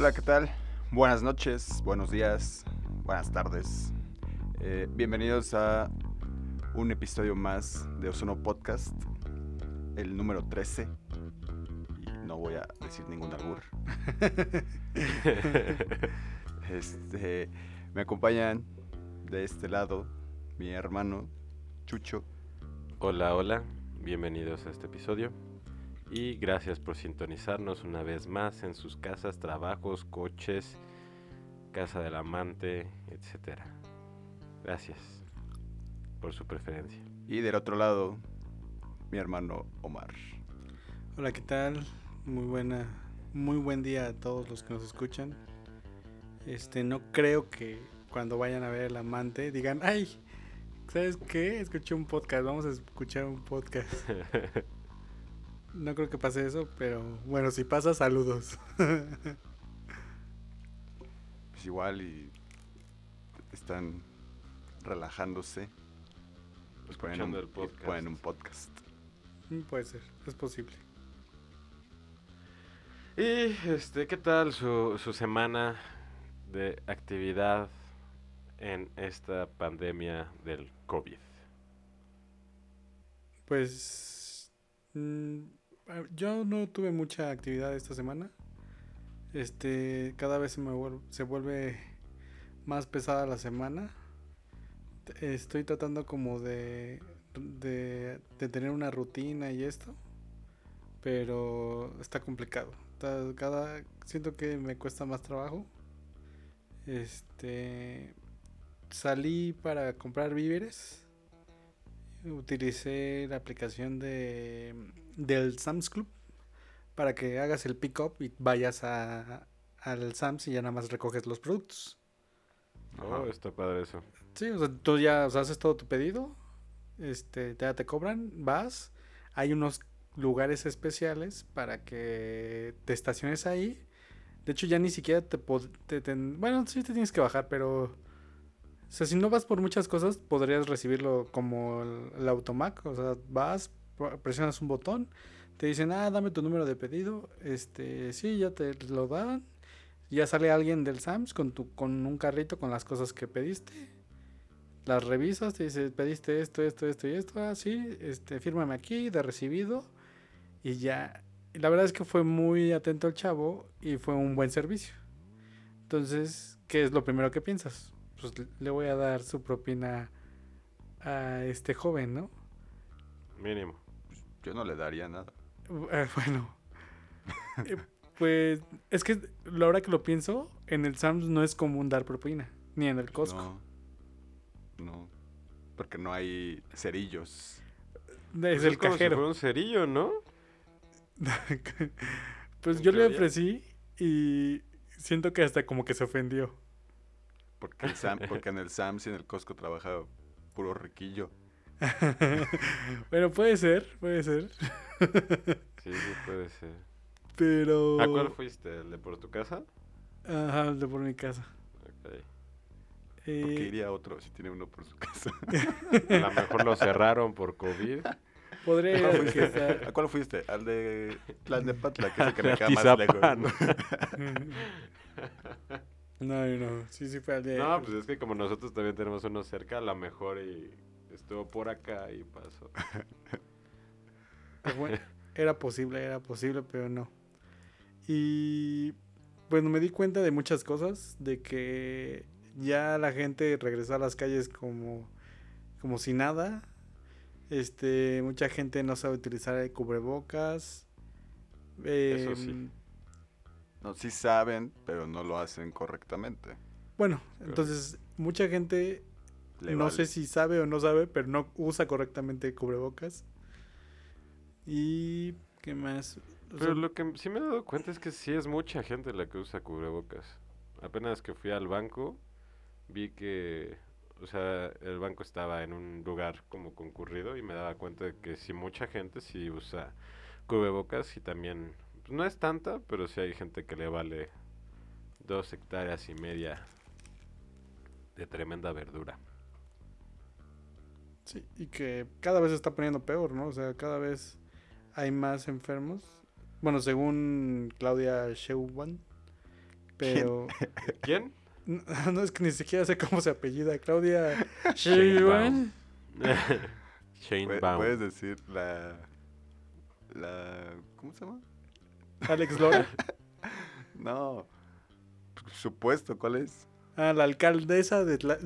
Hola, ¿qué tal? Buenas noches, buenos días, buenas tardes. Eh, bienvenidos a un episodio más de Ozono Podcast, el número 13. Y no voy a decir ningún albur. este, me acompañan de este lado mi hermano Chucho. Hola, hola, bienvenidos a este episodio y gracias por sintonizarnos una vez más en sus casas, trabajos, coches, casa del amante, etcétera. Gracias por su preferencia. Y del otro lado, mi hermano Omar. Hola, ¿qué tal? Muy buena, muy buen día a todos los que nos escuchan. Este, no creo que cuando vayan a ver el amante digan, ay, ¿sabes qué? Escuché un podcast, vamos a escuchar un podcast. No creo que pase eso, pero bueno, si pasa, saludos. Pues igual y están relajándose. Pues ponen un, el podcast. ponen un podcast. Mm, Puede ser, es posible. Y este, ¿qué tal su, su semana de actividad en esta pandemia del COVID? Pues mm, yo no tuve mucha actividad esta semana. Este, cada vez se me vuel- se vuelve más pesada la semana. Estoy tratando como de, de, tener una rutina y esto, pero está complicado. Cada siento que me cuesta más trabajo. Este, salí para comprar víveres. Utilicé la aplicación de del Sam's Club para que hagas el pick up y vayas a, al Sam's y ya nada más recoges los productos. Oh, está padre eso. Sí, o sea, tú ya o sea, haces todo tu pedido, este, ya te cobran, vas, hay unos lugares especiales para que te estaciones ahí. De hecho, ya ni siquiera te, te- te- bueno, sí te tienes que bajar, pero o sea, si no vas por muchas cosas, podrías recibirlo como el, el automac, o sea, vas, presionas un botón, te dicen, "Ah, dame tu número de pedido." Este, sí, ya te lo dan. Ya sale alguien del Sams con tu con un carrito con las cosas que pediste. Las revisas, te dice, pediste esto, esto, esto y esto, ah, sí, este, fírmame aquí, de recibido. Y ya, la verdad es que fue muy atento el chavo y fue un buen servicio. Entonces, ¿qué es lo primero que piensas? Pues le voy a dar su propina a este joven, ¿no? Mínimo. Yo no le daría nada. Eh, bueno. Eh, pues es que la hora que lo pienso, en el Sams no es común dar propina, ni en el Costco. No. No. Porque no hay cerillos. Es el como si cajero. fuera un cerillo, ¿no? pues ¿En yo le ofrecí y siento que hasta como que se ofendió. Porque, el Sam- porque en el Sam's y en el Costco trabaja puro riquillo. Bueno, puede ser, puede ser. Sí, sí puede ser. Pero. ¿A cuál fuiste? ¿El de por tu casa? Ajá, el de por mi casa. Ok. Eh, Porque iría a otro si tiene uno por su casa. A lo mejor lo cerraron por COVID. podría ¿A cuál fuiste? quizá- ¿A cuál fuiste? Al de Tlalnepantla, que es el que me queda más lejos. No, no, sí, sí fue al de. No, pues es que como nosotros también tenemos uno cerca, a lo mejor y estuvo por acá y pasó. Bueno, era posible, era posible, pero no. Y bueno, me di cuenta de muchas cosas, de que ya la gente regresó a las calles como, como si nada. Este, mucha gente no sabe utilizar el cubrebocas. Eso sí. Em, No, sí saben, pero no lo hacen correctamente. Bueno, entonces mucha gente Le no vale. sé si sabe o no sabe, pero no usa correctamente cubrebocas. Y qué más. O Pero sea, lo que sí me he dado cuenta es que sí es mucha gente la que usa cubrebocas. Apenas que fui al banco, vi que, o sea, el banco estaba en un lugar como concurrido y me daba cuenta de que sí mucha gente sí usa cubrebocas y también, pues, no es tanta, pero sí hay gente que le vale dos hectáreas y media de tremenda verdura. Sí, y que cada vez se está poniendo peor, ¿no? O sea, cada vez hay más enfermos. Bueno, según Claudia Sheinbaum, Pero ¿Quién? no, no, es que ni siquiera sé cómo se apellida. Claudia Sheinbaum. Sheinbaum. Shane Pue- Baum. Puedes decir la. La. ¿Cómo se llama? Alex Lora. No. Supuesto, ¿cuál es? Ah, la alcaldesa de Tla-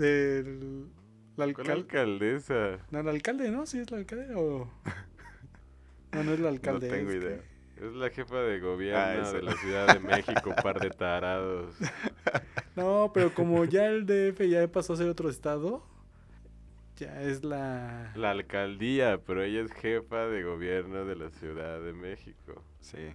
la ¿Cuál alcal- alcaldesa? No, el alcalde, ¿no? Sí es el alcalde o No, no es el alcalde. tengo es idea. que- Es la jefa de gobierno Ah, de la Ciudad de México, par de tarados. No, pero como ya el DF ya pasó a ser otro estado, ya es la La alcaldía, pero ella es jefa de gobierno de la Ciudad de México. Sí.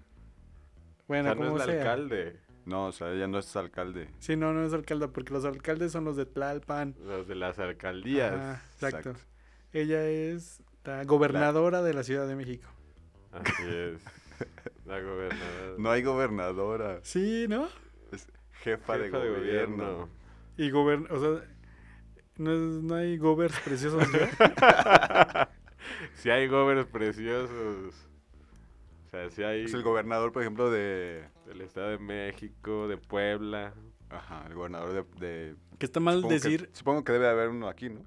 bueno, o sea, no como es el sea. alcalde. No, o sea, ella no es alcalde. Sí, no, no es alcalde, porque los alcaldes son los de Tlalpan. Los de las alcaldías. Ajá, exacto. Exacto. Ella es la gobernadora de la Ciudad de México. Así es. La gobernadora. No hay gobernadora. Sí, ¿no? Es jefa, de, gobierno. Y gobern o sea, no, es- no hay govers preciosos si hay gobiernos preciosos. O sea, si hay Es el gobernador, por ejemplo, de. del Estado de México, de Puebla. Ajá, el gobernador de. de- Que está mal supongo que- decir supongo que debe haber uno aquí, ¿no?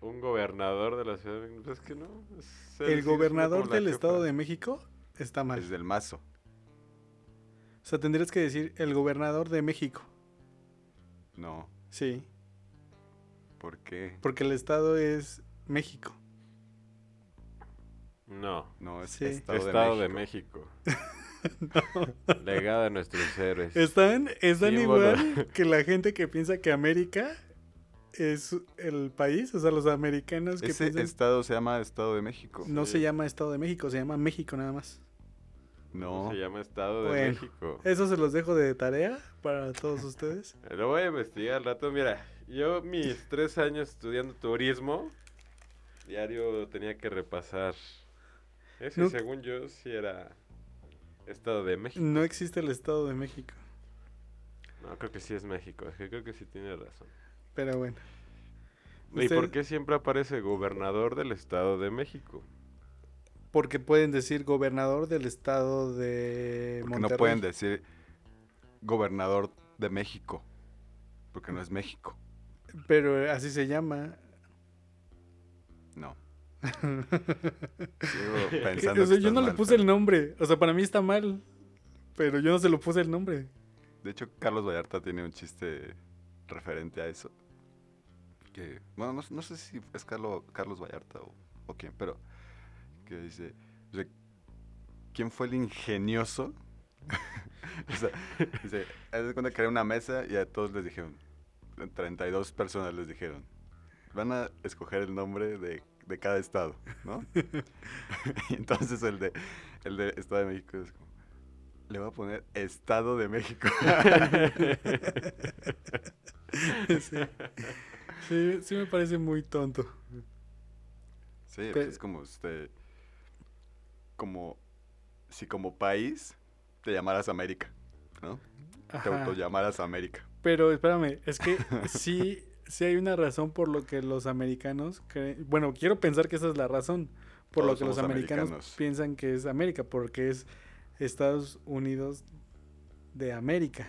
Un gobernador de la Ciudad de México. Es que no. es- el gobernador del jefa. Estado de México está mal. Es del mazo. O sea, tendrías que decir el gobernador de México. No. Sí, ¿Por qué? porque el Estado es México. No. No, es Sí. Estado, Estado, de de México. México. Legado de nuestros héroes. Están, están igual que la gente que piensa que América es el país, o sea, los americanos que Ese piensan estado se llama Estado de México. no Sí. se llama Estado de México, se llama México nada más. No. Se llama Estado de Bueno. México. Eso se los dejo de tarea para todos ustedes. Lo voy a investigar al rato. Mira, yo mis tres años estudiando turismo, diario tenía que repasar. Ese, No- según yo, sí era Estado de México. No existe el Estado de México, No, creo que sí es México. es que Creo que sí tiene razón. pero bueno. ¿Y Usted- por qué siempre aparece gobernador del Estado de México? Porque pueden decir gobernador del Estado de Porque Monterrey. no pueden decir gobernador de México. Porque no es México. Pero así se llama. No. Sigo pensando o sea, que yo no le mal, puse pero- el nombre. O sea, para mí está mal. Pero yo no se lo puse el nombre. De hecho, Carlos Vallarta tiene un chiste referente a eso. Que, bueno, no, no sé si es Carlos, Carlos Vallarta o, o quién, pero que dice, o sea, ¿quién fue el ingenioso? o sea, dice, haz de cuenta que era una mesa y a todos les dijeron, 32 personas les dijeron, van a escoger el nombre de, de cada estado, ¿no? y entonces el de, el de Estado de México es como, le voy a poner Estado de México. sí. Sí, sí me parece muy tonto. Sí, pues es como este. Como. Si como país te llamaras América, ¿no? Te autollamaras América. Pero espérame, es que sí, sí hay una razón por lo que los americanos creen. Bueno, quiero pensar que esa es la razón por lo que los americanos, americanos. piensan que es América, porque es Estados Unidos de América.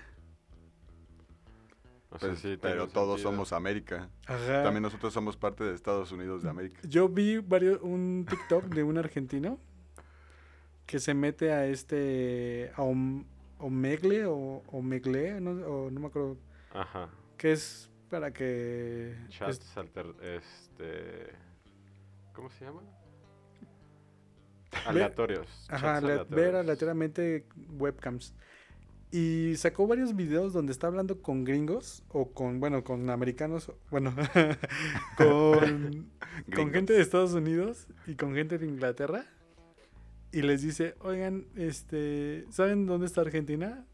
O sea, Pues, sí, pero todos sentido. somos América. Ajá. También nosotros somos parte de Estados Unidos de América. Yo vi varios, un TikTok de un argentino que se mete a este a Om- Omegle o Omegle, no, o no me acuerdo, Ajá. que es para que es- Chats alter... Este... ¿Cómo se llama? Aleatorios. Ajá, ver aleatoriamente webcams. Y sacó varios videos donde está hablando con gringos o con, bueno, con americanos, bueno, con, con gente de Estados Unidos y con gente de Inglaterra. Y les dice, oigan, este, ¿saben dónde está Argentina?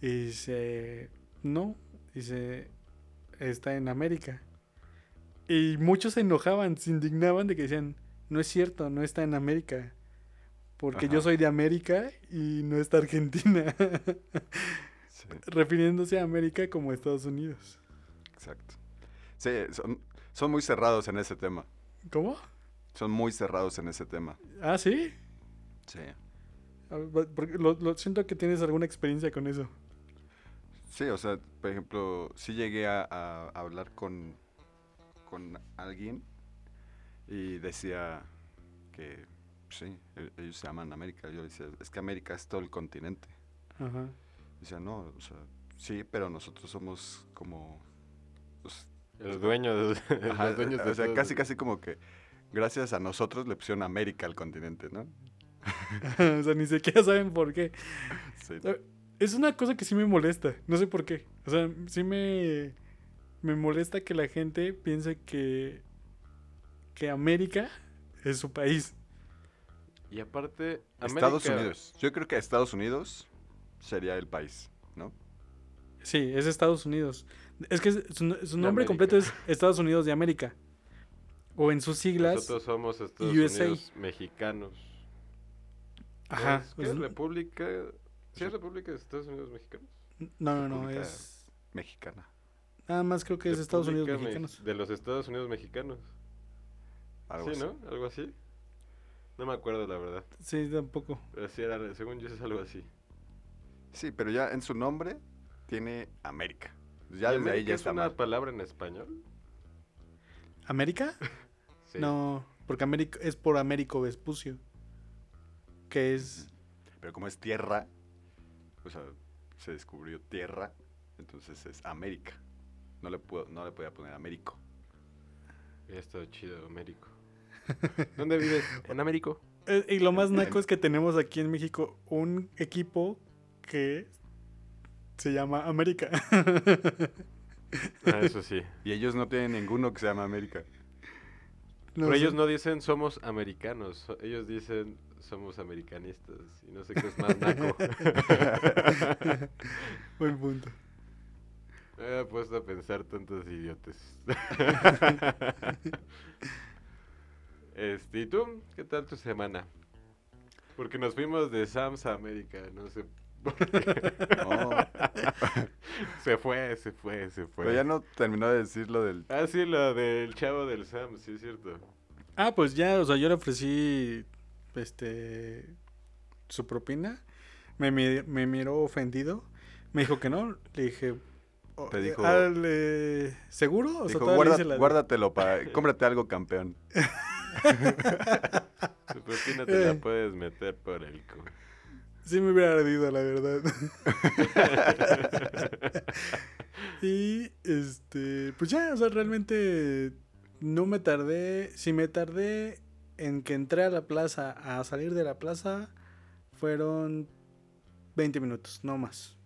Y dice, no, dice, está en América. Y muchos se enojaban, se indignaban de que decían, no es cierto, no está en América. Porque yo soy de América y no está Argentina. Sí, Refiriéndose a América como Estados Unidos. exacto. Sí, son, son muy cerrados en ese tema. ¿Cómo? Son muy cerrados en ese tema. Ah, sí. Sí. Va- Porque lo, lo- siento que tienes alguna experiencia con eso. Sí, o sea, por ejemplo, sí llegué a, a hablar con, con alguien y decía que sí, e- ellos se llaman América. Yo decía, es que América es todo el continente. Ajá. Decía, no, o sea, sí, pero nosotros somos como... pues, El dueño de, ajá, los dueños o de sea, todo. casi, casi como que gracias a nosotros le pusieron América al continente, ¿no? o sea, ni siquiera saben por qué. Sí. Es una cosa que sí me molesta. No sé por qué. O sea, sí me, me molesta que la gente piense que, que América es su país. Y aparte, Estados Unidos. Yo creo que Estados Unidos sería el país, ¿no? Sí, es Estados Unidos. Es que su, su nombre completo es Estados Unidos de América. O en sus siglas. Nosotros somos Estados USA. Unidos mexicanos. Ajá. ¿Es, ¿Qué pues, es República? ¿Sí es República de Estados Unidos mexicanos? no, no, no. República Es. Mexicana. Nada más creo que es Estados Unidos República Me- mexicanos. De los Estados Unidos mexicanos. Algo sí, así. ¿no? Algo así. No me acuerdo, la verdad. Sí, tampoco. Pero sí era, según yo es algo así. Sí, pero ya en su nombre tiene América. Ya ¿Y desde ahí ya es está una mal. palabra en español? ¿América? Sí. No, porque América es por Américo Vespucio. Que es. Pero como es tierra, o sea, se descubrió tierra, entonces es América. No le puedo, no le podía poner Américo. Ya está chido, Américo. ¿Dónde vives? En Américo. Eh, Y lo más naco es que tenemos aquí en México un equipo que se llama América. Ah, eso sí. Y ellos no tienen ninguno que se llama América. No Pero ellos no dicen somos americanos, ellos dicen somos americanistas. Y no sé qué es más naco. Buen punto. Me he puesto a pensar tantos idiotes. este, ¿y tú? ¿Qué tal tu semana? Porque nos fuimos de Sams a América, no sé. por qué. No, se fue, se fue, se fue. pero ya no terminó de decir lo del... Ah, sí, lo del chavo del Sams, sí es cierto. Ah, pues ya, o sea, yo le ofrecí este su propina. Me, me miró ofendido. Me dijo que no. Le dije. oh, Te eh, dijo- ah, ¿Seguro? O Dijo, "Guarda- la guárdatelo para... Cómprate algo, campeón. Tu propina te la Eh. puedes meter por el cu. Sí me hubiera ardido, la verdad. y este, pues ya, o sea, realmente no me tardé. Si me tardé en que entré a la plaza a salir de la plaza, fueron 20 minutos, no más.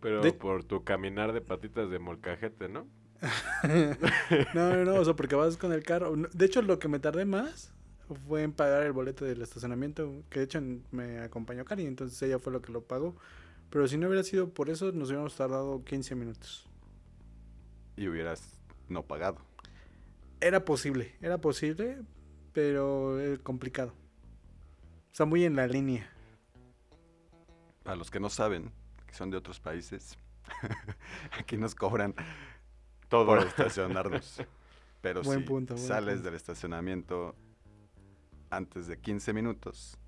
Pero De- por tu caminar de patitas de molcajete, ¿no? No, no, no, o sea, porque vas con el carro. De hecho, lo que me tardé más fue en pagar el boleto del estacionamiento, que de hecho me acompañó Cari, entonces ella fue lo que lo pagó. Pero si no hubiera sido por eso, nos hubiéramos tardado 15 minutos. Y hubieras no pagado. Era posible, era posible, pero eh, complicado. O sea, muy en la línea. Para los que no saben, que son de otros países, aquí nos cobran Todo. por estacionarnos. Pero Buen si punto, buen sales punto. del estacionamiento antes de 15 minutos,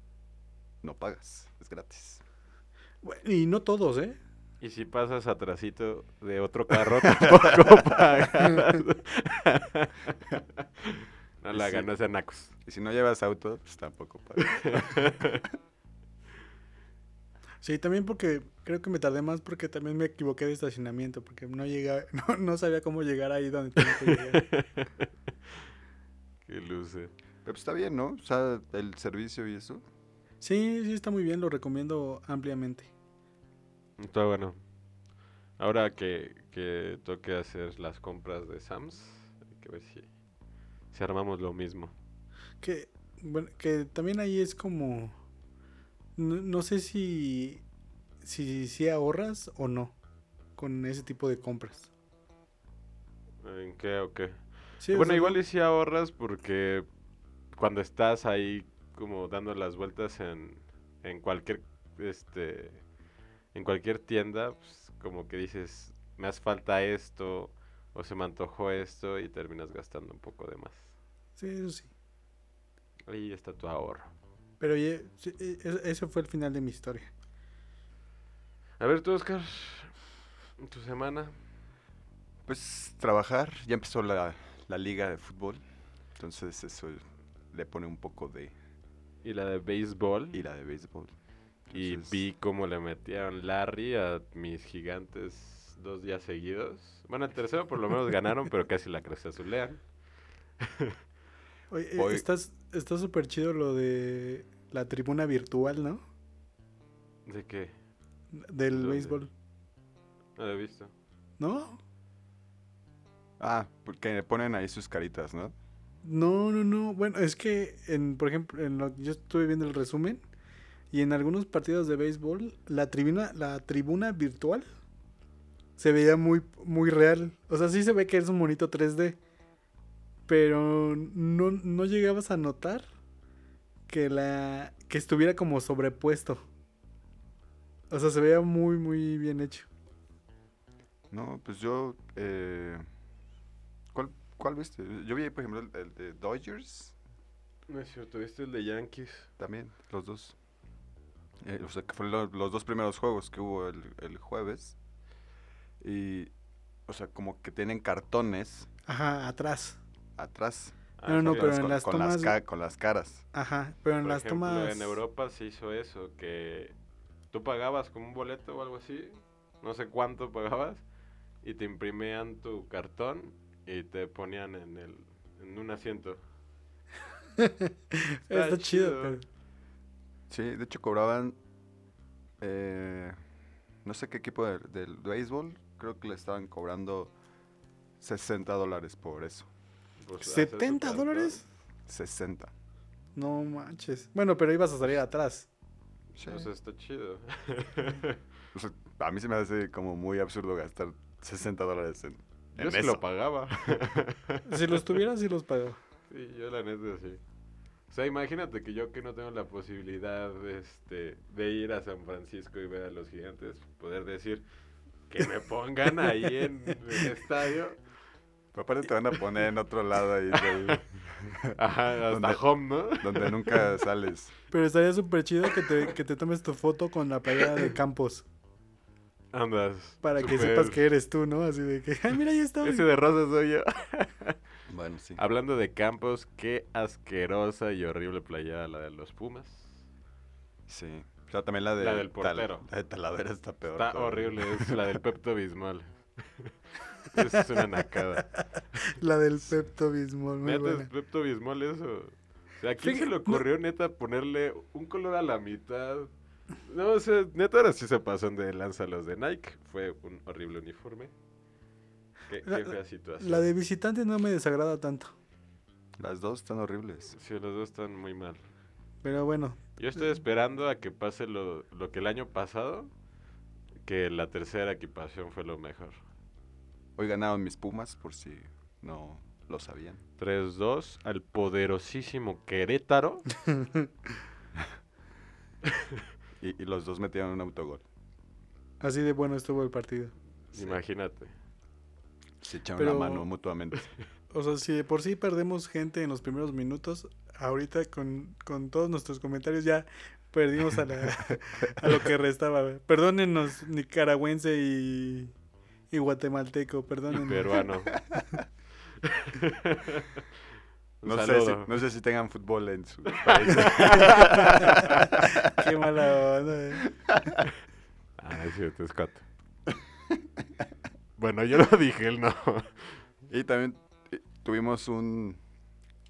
no pagas, es gratis. Bueno, y no todos, ¿eh? Y si pasas atrasito de otro carro, tampoco pagas. No la Sí. sean nacos. Y si no llevas auto, pues tampoco pagas. Sí, también porque creo que me tardé más porque también me equivoqué de estacionamiento, porque no llega, no, no sabía cómo llegar ahí donde tenía que llegar. Qué luce. Pero pues está bien, ¿no? O sea, el servicio y eso. Sí, sí, está muy bien, lo recomiendo ampliamente. Está bueno. Ahora que, que toque hacer las compras de Sams, hay que ver si, si armamos lo mismo. Que, bueno, que también ahí es como, no, no sé si, si, si ahorras o no con ese tipo de compras. ¿En qué o qué? Sí, bueno, igual y si ahorras porque cuando estás ahí como dando las vueltas en, en cualquier este en cualquier tienda, pues, como que dices, me hace falta esto o se me antojó esto y terminas gastando un poco de más. Sí, eso sí. Ahí está tu ahorro. Pero oye, e- e- ese fue el final de mi historia. A ver, tú, Oscar, tu semana. Pues trabajar, ya empezó la, la liga de fútbol, entonces eso le pone un poco de Y la de béisbol. ira de béisbol. Y vi cómo le metieron Larry a mis gigantes dos días seguidos. Bueno, el tercero por lo menos ganaron, pero casi la cruz azulean. Oye, eh, Voy- estás, está súper chido lo de la tribuna virtual, ¿no? ¿De qué? Del ¿Dónde? béisbol. No lo he visto. ¿No? Ah, porque le ponen ahí sus caritas, ¿no? No, no, no. Bueno, es que, en, por ejemplo, en lo, yo estuve viendo el resumen y en algunos partidos de béisbol, la tribuna, la tribuna virtual se veía muy, muy real. O sea, sí se ve que es un monito 3D, pero no, no llegabas a notar que la que estuviera como sobrepuesto. O sea, se veía muy, muy bien hecho. No, pues yo... Eh, ¿cuál, ¿Cuál viste? Yo vi, por ejemplo, el, el de Dodgers No es cierto, ¿viste el de Yankees? también, los dos. Eh, o sea, que fueron lo- los dos primeros juegos que hubo el, el jueves. Y, o sea, como que tienen cartones Ajá, atrás. Atrás. Ah, No, no, sí. pero con, en las con las tomas- ca- con las caras. Ajá, pero en Por las ejemplo, tomas... en Europa se hizo eso, que tú pagabas como un boleto o algo así, no sé cuánto pagabas, y te imprimían tu cartón y te ponían en, el, en un asiento. Está, chido, chido. pero... Sí, de hecho cobraban, eh, no sé qué equipo del, del béisbol, creo que le estaban cobrando 60 dólares por eso. Pues, hacer tu ¿70 cartón. dólares? 60. No manches. Bueno, pero ibas a salir atrás. Sí. O sea, está chido. O sea, a mí se me hace como muy absurdo gastar 60 dólares en, Yo en sí eso. lo pagaba. Si los tuvieras, sí los pagaba. Sí, yo la neta sí. O sea, imagínate que yo que no tengo la posibilidad este, de ir a San Francisco y ver a los gigantes, poder decir que me pongan ahí en el estadio. Pero aparte te van a poner en otro lado ahí del- Ajá, hasta Donde- home, ¿no? donde nunca sales. Pero estaría súper chido que te, que te tomes tu foto con la playera de Campos. Andas. Para que sepas que eres tú, ¿no? Así de que, ay, mira, ahí estoy. Ese de rosa soy yo. Bueno, sí. Hablando de campos, qué asquerosa y horrible playera la de los Pumas. Sí. O sea, también la de... La del Tal- portero. la de Talavera está peor. Está todavía. horrible, es la del Pepto Bismol. Esa es una nacada. La del Pepto Bismol, muy Neta, buena. es Pepto Bismol eso. O sea, ¿a quién se Fíjate, le no- ocurrió, neta, ponerle un color a la mitad? No, o sea, neta, ahora sí se pasan de lanza los de Nike. Fue un horrible uniforme. Qué, La- qué fea situación. La de visitante no me desagrada tanto. Las dos están horribles. Sí, los dos están muy mal. Pero bueno, Yo estoy esperando a que pase lo, lo que el año pasado, que la tercera equipación fue lo mejor. Hoy ganaron mis Pumas, por si no lo sabían. 3-2 al poderosísimo Querétaro. Y, y los dos metieron un autogol. así de bueno estuvo el partido. Sí. Imagínate. Se echaron Pero- la mano mutuamente. O sea, si de por sí perdemos gente en los primeros minutos, ahorita con, con todos nuestros comentarios ya perdimos a, la- a lo que restaba. Perdónenos, nicaragüense y, y guatemalteco, Y perdónenos. peruano. No sé, si, no sé si tengan fútbol en sus países. Qué mala onda. eh. Ah, es cierto, es bueno, yo lo dije, él no. y también eh, tuvimos un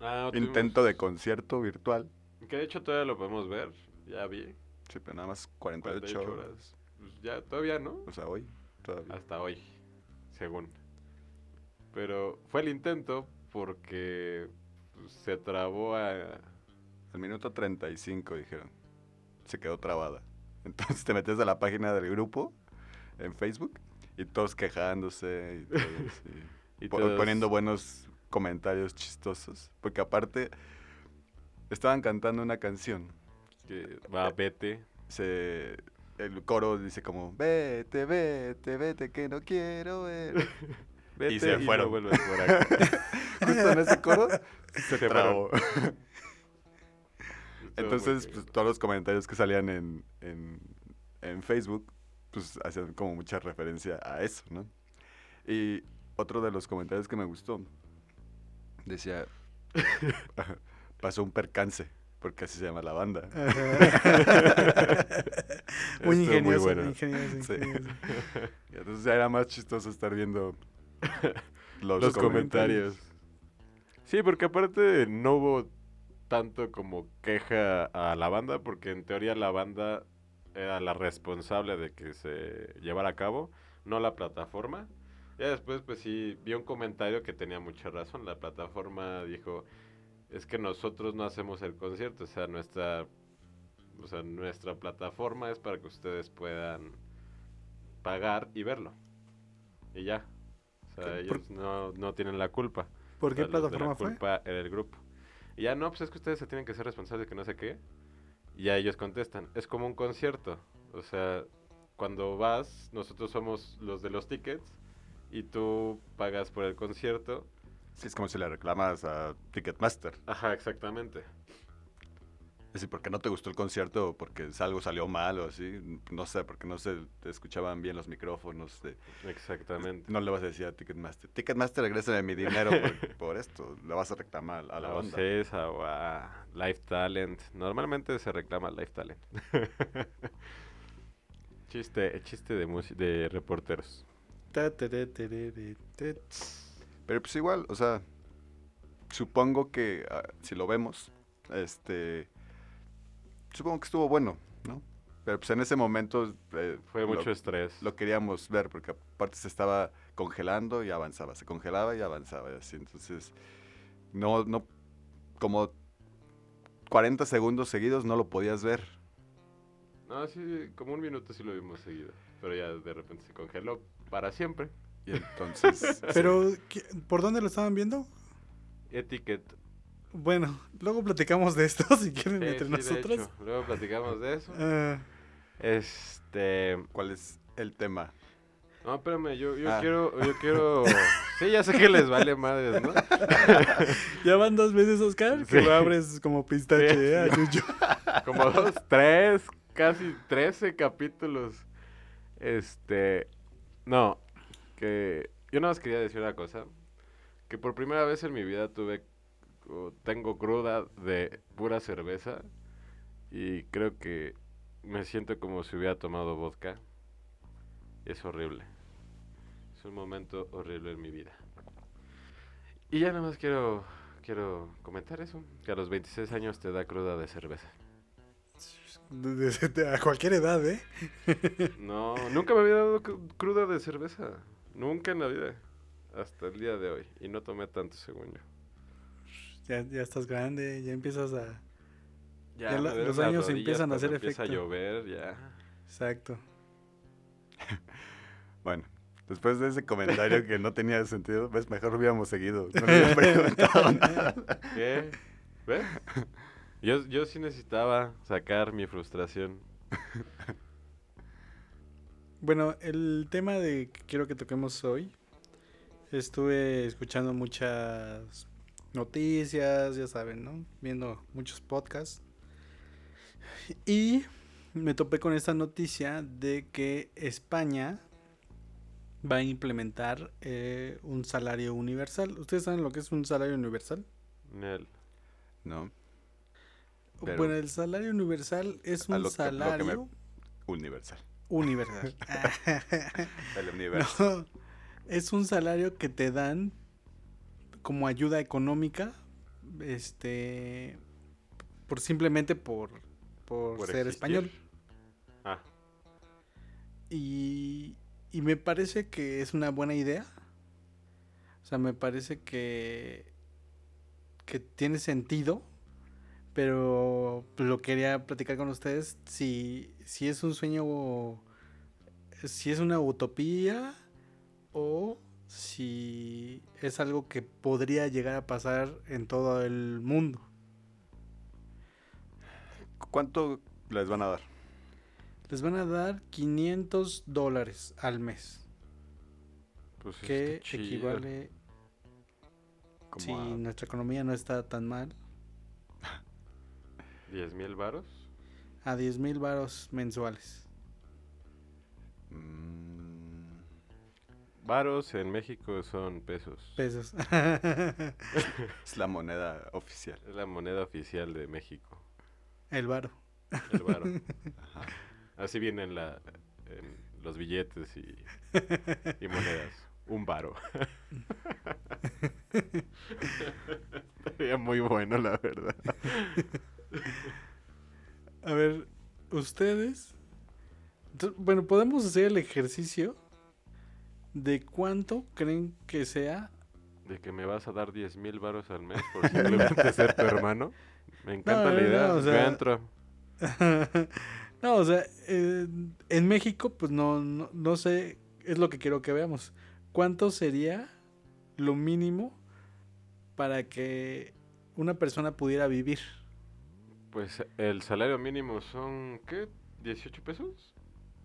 Ah, intento de concierto virtual. Que de hecho todavía lo podemos ver. Ya vi. Sí, pero nada más 48, 48 horas. horas. Pues ya, todavía no. O sea, hoy todavía. Hasta hoy, según. Pero fue el intento porque pues, se trabó a... Al minuto 35 dijeron. Se quedó trabada. Entonces te metes a la página del grupo en Facebook y todos quejándose y todos, y Y po- todos- poniendo buenos comentarios chistosos. Porque aparte estaban cantando una canción que Va, vete. se el coro dice como vete, vete, vete que no quiero ver. Vete se no fueron. por acá. Justo en ese coro se trabó. Entonces, pues, todos los comentarios que salían en, en, en Facebook pues hacían como mucha referencia a eso, ¿no? Y otro de los comentarios que me gustó decía, pasó un percance, porque así se llama la banda. muy ingenioso, bueno. muy ingenioso, Sí. ingenioso. Y entonces ya era más chistoso estar viendo los, Los, comentarios. comentarios. Sí, porque aparte no hubo tanto como queja a la banda, porque en teoría la banda era la responsable de que se llevara a cabo, no la plataforma. Ya después, pues sí, vi un comentario que tenía mucha razón. La plataforma dijo, es que nosotros no hacemos el concierto, o sea, nuestra, o sea, nuestra plataforma es para que ustedes puedan pagar y verlo. Y ya. O sea, ¿Qué? ellos no, no tienen la culpa. ¿Por O qué sea, de plataforma la fue? culpa era el grupo. Y ya no, pues es que ustedes se tienen que ser responsables de que no sé qué. Y ya ellos contestan, es como un concierto. O sea, cuando vas, nosotros somos los de los tickets y tú pagas por el concierto. Sí, es como si le reclamas a Ticketmaster. Ajá, exactamente. Es decir, porque no te gustó el concierto o porque algo salió mal o así. No sé, porque no se te escuchaban bien los micrófonos. de- Exactamente. No le vas a decir a Ticketmaster. Ticketmaster, regrésame mi dinero por, por esto. Le vas a reclamar a la a banda. Ocesa o a Life Talent. Normalmente se reclama Life Talent. chiste, chiste de, de reporteros. Pero pues igual, o sea, supongo que ah, si lo vemos, este, supongo que estuvo bueno, ¿no? Pero pues en ese momento eh, Fue lo- mucho estrés. lo queríamos ver porque aparte se estaba congelando y avanzaba, se congelaba y avanzaba y así. Entonces, no, no, como 40 segundos seguidos no lo podías ver. No, sí, como un minuto sí lo vimos seguido. Pero ya de repente se congeló para siempre. Y entonces, Pero, ¿qué- ¿por dónde lo estaban viendo? Etiquet. Bueno, luego platicamos de esto si quieren Sí, entre sí, de nosotros. hecho. Luego platicamos de eso. Ah, Este. ¿cuál es el tema? No, espérame, yo, yo Ah. quiero. Yo quiero. Sí, ya sé que les vale madres, ¿no? ya van dos veces, Oscar, que Sí. lo abres como pistache, Sí, ¿eh? Como dos, tres, casi trece capítulos. Este. No, que. Yo nada más quería decir una cosa. Que por primera vez en mi vida tuve. o tengo cruda de pura cerveza. Y creo que me siento como si hubiera tomado vodka. Es horrible. Es un momento horrible en mi vida. Y ya nada más quiero. Quiero comentar eso. Que a los 26 años te da cruda de cerveza. A cualquier edad, ¿eh? No, nunca me había dado cru- cruda de cerveza. Nunca en la vida. Hasta el día de hoy. Y no tomé tanto, según yo. Ya, ya estás grande, ya empiezas a... Ya la- los años empiezan a hacer cuando empieza a efecto. llover, ya. Exacto. Bueno, después de ese comentario que no tenía sentido, pues mejor hubiéramos seguido. No hubiera preguntado nada. ¿Qué? ¿Ves? Yo, yo sí necesitaba sacar mi frustración. Bueno, el tema de que quiero que toquemos hoy, estuve escuchando muchas noticias, ya saben, ¿no? Viendo muchos podcasts. Y me topé con esta noticia de que España va a implementar eh, un salario universal. ¿Ustedes saben lo que es un salario universal? No, Pero- bueno, el salario universal es A un lo que- lo que me- salario universal. Universal. El universo. No, es un salario que te dan como ayuda económica, este, por simplemente por, por, Por ser existir. español. Ah, Y, y me parece que es una buena idea. O sea, me parece que, que tiene sentido. Pero lo quería platicar con ustedes si, si es un sueño, si es una utopía o si es algo que podría llegar a pasar en todo el mundo. ¿Cuánto les van a dar? Les van a dar 500 dólares al mes, pues que equivale Como si a- nuestra economía no está tan mal, 10 mil varos. a 10 mil varos mensuales. Mm, Varos en México son pesos. Pesos. es la moneda oficial. Es la moneda oficial de México. El varo. El varo. Ajá. Así vienen la, en los billetes y, y monedas. Un varo. Sería muy bueno, la verdad. A ver, ustedes. Bueno, podemos hacer el ejercicio de cuánto creen que sea. De que me vas a dar 10 mil varos al mes por simplemente ser tu hermano. Me encanta No, la idea. no, o sea- no, o sea, eh, en México, pues no, no, no sé, es lo que quiero que veamos. ¿Cuánto sería lo mínimo para que una persona pudiera vivir? Pues el salario mínimo son, ¿qué? ¿18 pesos?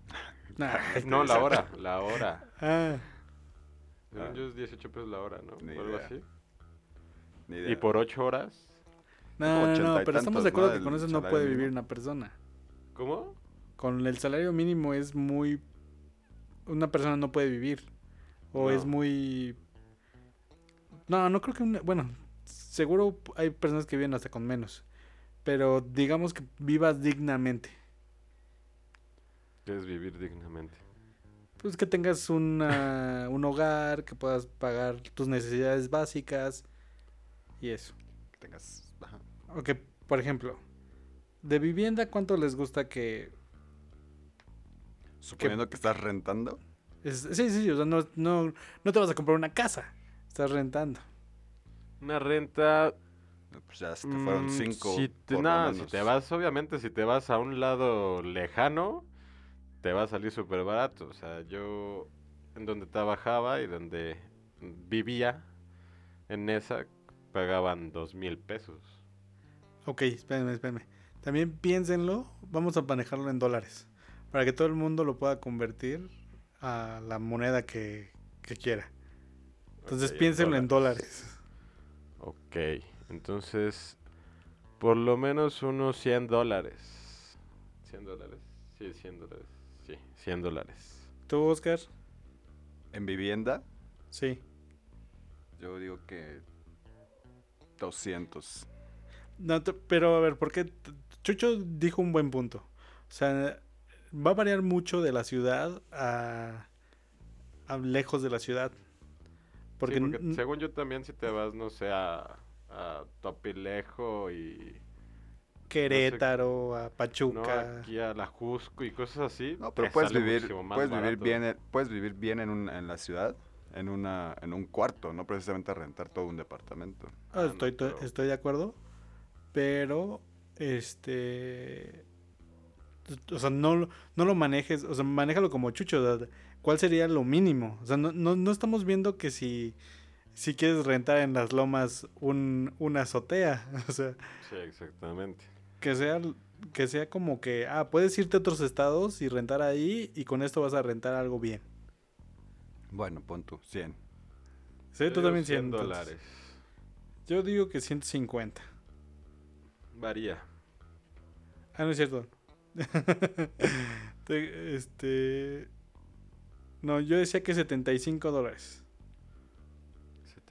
Nah, No, la hora, la hora. ah, Según Ah. yo es 18 pesos la hora, ¿no? Ni O algo idea. así. Ni Y por 8 horas, no, no, no, pero estamos de acuerdo ¿no? que con eso no puede mínimo. vivir una persona. ¿cómo? Con el salario mínimo es muy... Una persona no puede vivir. O No. es muy... No, no creo que... una- Bueno, seguro hay personas que viven hasta con menos. Pero digamos que vivas dignamente. ¿Qué es vivir dignamente? Pues que tengas una, un hogar, que puedas pagar tus necesidades básicas y eso. Que tengas. ajá. O que, por ejemplo, de vivienda, ¿cuánto les gusta que... Suponiendo que estás rentando. es- sí, sí, o sea, no, no, no te vas a comprar una casa, estás rentando. Una renta... Pues ya se te fueron mm, cinco. Si te, por lo no, si te vas, obviamente, si te vas a un lado lejano, te va a salir súper barato. O sea, yo en donde trabajaba y donde vivía, en esa, pagaban dos mil pesos. Ok, espérenme, espérenme. También piénsenlo, vamos a manejarlo en dólares, para que todo el mundo lo pueda convertir a la moneda que, que quiera. Entonces piénsenlo en dólares. Ok, entonces, por lo menos unos 100 dólares. ¿100 dólares? Sí, 100 dólares. Sí, 100 dólares. ¿Tú, Oscar? En vivienda, Sí. yo digo que 200. No, pero a ver, ¿por qué? T- Chucho dijo un buen punto. O sea, va a variar mucho de la ciudad a, a lejos de la ciudad. Porque, Porque, porque según yo también si te vas, no sé, a, a Topilejo y... Querétaro, a No, Pachuca. aquí a La Jusco y cosas así. No, pero puedes vivir, puedes vivir bien, en- puedes vivir bien en, un- en la ciudad, en una, en un cuarto, no precisamente rentar todo un departamento. Ah, Ah, no, estoy, pero- estoy de acuerdo. Pero, este. O sea, no, lo- no lo manejes. O sea, manéjalo como chucho. ¿Cuál sería lo mínimo? O sea, no, no, no estamos viendo que si, si quieres rentar en las lomas un, una azotea. O sea, Sí, exactamente. que sea, que sea como que, ah, puedes irte a otros estados y rentar ahí y con esto vas a rentar algo bien. Bueno, pon tú, 100. Sí, Yo tú también 100 100 entonces. dólares. Yo digo que 150. Varía. Ah, no es cierto. Te- este. No, yo decía que 75 dólares.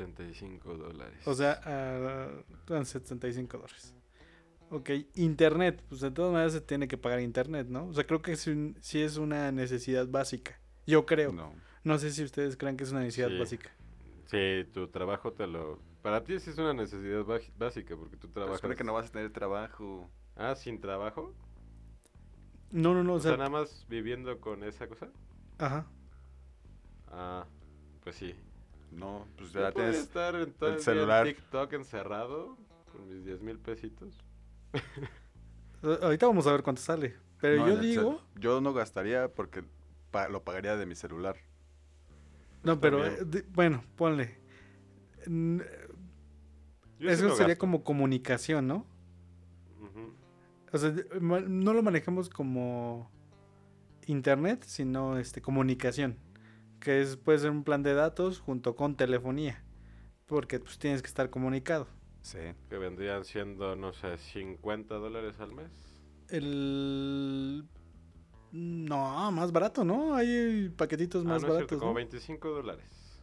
75 dólares. O sea, ah, eran 75 dólares. Ok, internet. Pues de todas maneras se tiene que pagar internet, ¿no? O sea, creo que es un- sí es una necesidad básica. Yo creo. No, No. sé si ustedes creen que es una necesidad Sí. básica. Sí, tu trabajo te lo... Para ti sí es una necesidad básica porque tú Pero trabajas... supone que no vas a tener trabajo. Ah, sin trabajo. No, no, no. O O sea, sea, nada más viviendo con esa cosa. ajá. Ah, pues sí. No, pues ya tienes. estar en todo el celular. en TikTok encerrado con mis 10 mil pesitos. Ahorita vamos a ver cuánto sale. Pero No, yo digo. Yo no gastaría porque pa- lo pagaría de mi celular. No, pero eh, bueno, ponle. N- Yo sí Eso sería gasto. como comunicación, ¿no? O sea, no lo manejemos como internet, sino este comunicación, que es puede ser un plan de datos junto con telefonía, porque pues tienes que estar comunicado. Sí. Que vendrían siendo, no sé, 50 dólares al mes. El No, más barato, ¿no? Hay paquetitos Ah, más no es cierto, baratos, como ¿no? 25 dólares.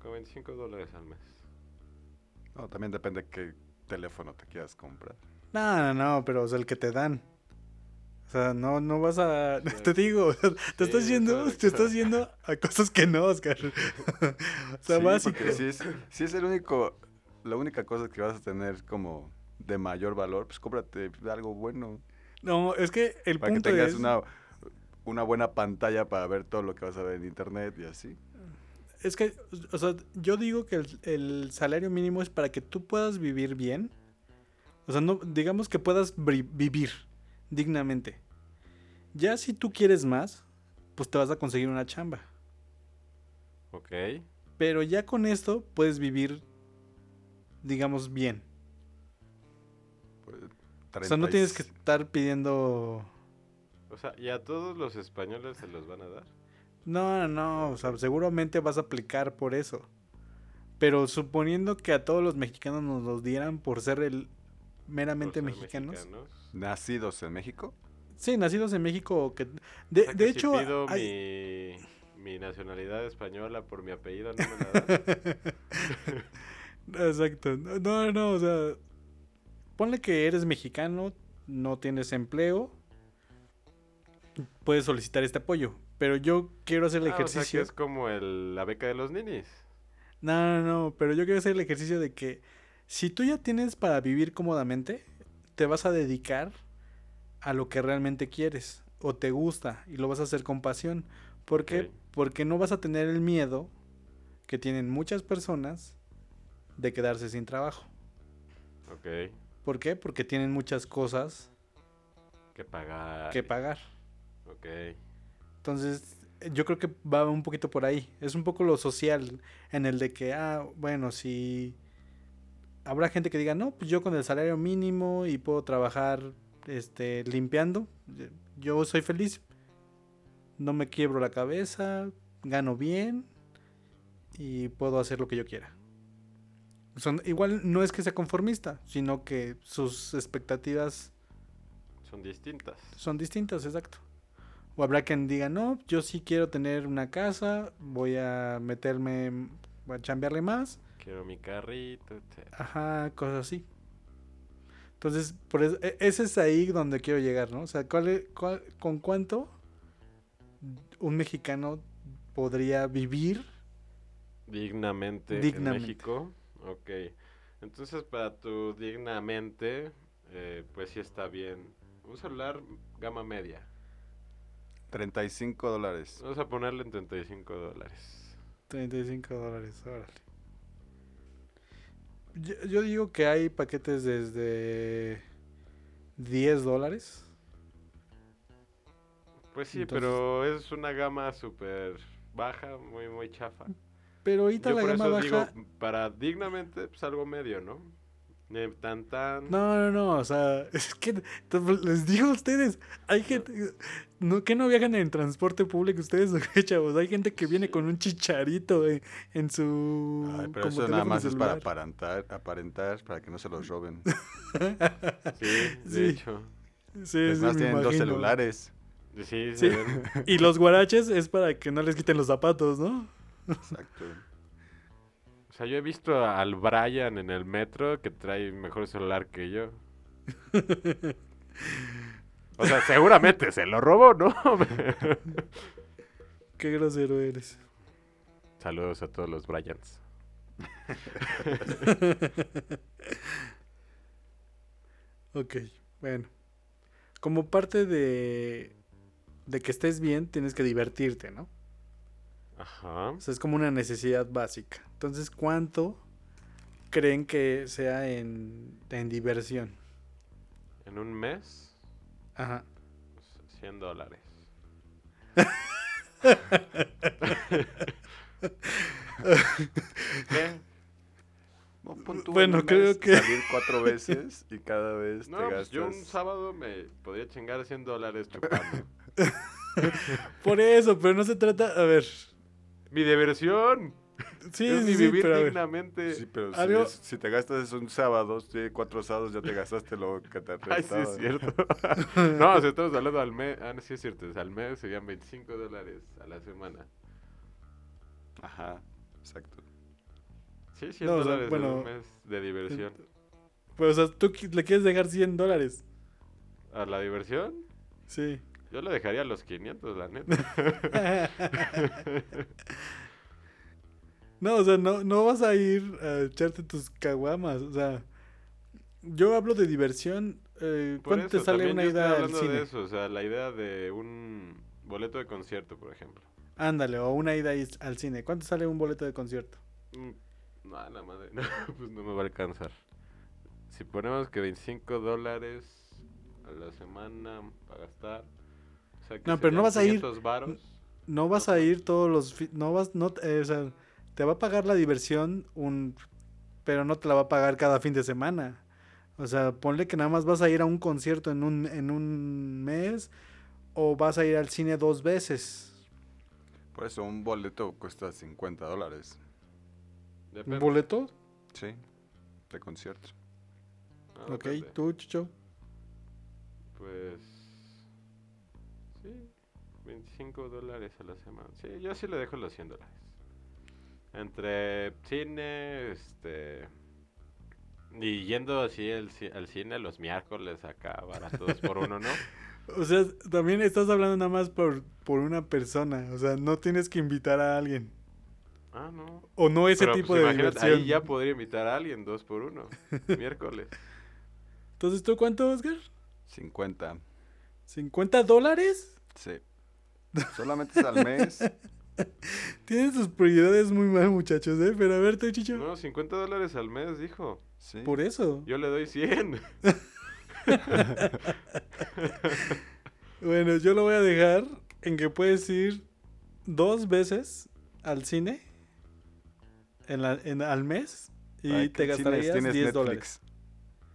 Como 25 dólares al mes. No, también depende qué teléfono te quieras comprar. No, no, no, pero o sea, el que te dan. O sea, no, no vas a... Sí. Te digo, te estás yendo, te estás yendo a cosas que no, Oscar. o sea, Sí, básico. si es, si es el único, la única cosa que vas a tener como de mayor valor, pues cómprate algo bueno. No, es que el para que tengas es... una, una buena pantalla para ver todo lo que vas a ver en internet y así. Es que, o sea, yo digo que el, el salario mínimo es para que tú puedas vivir bien. O sea, no, digamos que puedas vivir dignamente. Ya si tú quieres más, pues te vas a conseguir una chamba. Ok. Pero ya con esto puedes vivir, digamos, bien. O sea, no tienes que 30 y- estar pidiendo... O sea, ¿y a todos los españoles se los van a dar? No, no, o sea, seguramente vas a aplicar por eso. Pero suponiendo que a todos los mexicanos nos los dieran por ser el meramente Por ser mexicanos. ¿Nacidos en México? Sí, nacidos en México. Que, de, O sea, de que hecho, si pido hay- mi, mi nacionalidad española por mi apellido, ¿no me la dan? Exacto. No, no, o sea, ponle que eres mexicano, no tienes empleo, puedes solicitar este apoyo. Pero yo quiero hacer el Ah, o sea, ejercicio. que es como el- la beca de los ninis. No, no, no, pero yo quiero hacer el ejercicio de que si tú ya tienes para vivir cómodamente, te vas a dedicar a lo que realmente quieres o te gusta y lo vas a hacer con pasión. ¿Por qué? Porque no vas a tener el miedo que tienen muchas personas de quedarse sin trabajo. Ok. ¿Por qué? Porque tienen muchas cosas Que pagar. que pagar. Ok. Entonces, yo creo que va un poquito por ahí. Es un poco lo social en el de que, ah, bueno, si habrá gente que diga, no, pues yo con el salario mínimo y puedo trabajar este, limpiando, eh, yo soy feliz. No me quiebro la cabeza, gano bien y puedo hacer lo que yo quiera. Son, igual no es que sea conformista, sino que sus expectativas Son distintas. son distintas, exacto. O habrá quien diga, no, yo sí quiero tener una casa, voy a meterme, voy a chambearle más, Quiero mi carrito, etc. ajá, cosas así. Entonces, por eso, e- ese es ahí donde quiero llegar, ¿no? O sea, ¿cuál es- cuál- ¿con cuánto un mexicano podría vivir? Dignamente, Dignamente. en México. Ok. Entonces, para tu dignamente, eh, pues sí está bien. Un celular gama media. 35 dólares. Vamos a ponerle en 35 dólares. 35 dólares, órale. Yo, yo digo que hay paquetes desde 10 dólares. Pues sí, Entonces- pero es una gama súper baja, muy, muy chafa. Pero ahorita Yo la por gama eso baja... digo, para dignamente, pues algo medio, ¿no? Ni tan tan... No, no, no, o sea, es que les digo a ustedes, hay gente, no, que no viajan en transporte público ustedes, chavos, hay gente que viene con un chicharito en, en su Ay, pero como eso nada más es para aparentar, aparentar, para que no se los roben. Sí, de Sí. hecho. Sí, Es sí, más, tienen dos celulares. Sí, Sí. Y los guaraches es para que no les quiten los zapatos, ¿no? Exacto. O sea, yo he visto al Brian en el metro que trae mejor celular que yo. O sea, seguramente se lo robó, ¿no? Qué grosero eres. Saludos a todos los Bryans. Ok, bueno. Como parte de, de que estés bien, tienes que divertirte, ¿no? Ajá. O sea, es como una necesidad básica. Entonces, ¿cuánto creen que sea en, en diversión? En un mes, Ajá. pues, 100 dólares. ¿Qué? No, Bueno, creo que- Salir cuatro veces y cada vez No, te pues gastas. yo un sábado me podría chingar 100 dólares chupando. Por eso, pero no se trata. A ver. ¡Mi diversión! Sí, es sí, ni sí, vivir pero dignamente. Sí, pero si, Algo- es- si te gastas un sábado, sí, cuatro sábados, ya te gastaste lo que te Ay, sí, es cierto. no, o sea, estamos hablando al mes. Ah, no, sí, es cierto. Al mes serían 25 dólares a la semana. Ajá, exacto. Sí, 100 No, o sea, dólares en bueno, un mes de diversión. Pues, o sea, tú le quieres dejar 100 dólares. ¿A la diversión? Sí. Yo le dejaría a los 500, la neta. No, o sea, no, no vas a ir a echarte tus caguamas. O sea, yo hablo de diversión. eh, ¿Cuánto te sale una ida al hablando de cine? eso, o sea, la idea de un boleto de concierto, por ejemplo. Ándale, o una ida al cine. ¿Cuánto sale un boleto de concierto? Mm, No, la madre, no, pues no me va a alcanzar. Si ponemos que 25 dólares a la semana para gastar. O sea, que No, pero no vas a ir- 500 varos. No vas a ir todos los... No vas... No, eh, o sea, te va a pagar la diversión, un, pero no te la va a pagar cada fin de semana. O sea, ponle que nada más vas a ir a un concierto en un, en un mes o vas a ir al cine dos veces. Por eso un boleto cuesta 50 dólares. ¿Un boleto? Sí, de concierto. Ah, Ok, depende. tú, Chicho. Pues. Sí, 25 dólares a la semana. Sí, yo sí le dejo los 100 dólares. Entre cine, este. Y yendo así al, ci- al cine los miércoles acá, baratos por uno, ¿no? O sea, también estás hablando nada más por, por una persona. O sea, no tienes que invitar a alguien. Ah, no. O no ese Pero, tipo pues, de diversión. Ahí ya podría invitar a alguien, dos por uno. miércoles. Entonces, ¿tú cuánto, Oscar? 50, ¿50 dólares? sí. Solamente es al mes. Tienen sus prioridades muy mal, muchachos, ¿eh? Pero a ver, tú, Chicho. No, 50 dólares al mes, dijo. Sí. Por eso. Yo le doy 100. Bueno, yo lo voy a dejar en que puedes ir dos veces al cine en la- en- al mes y Ay, te gastarías tienes 10 dólares.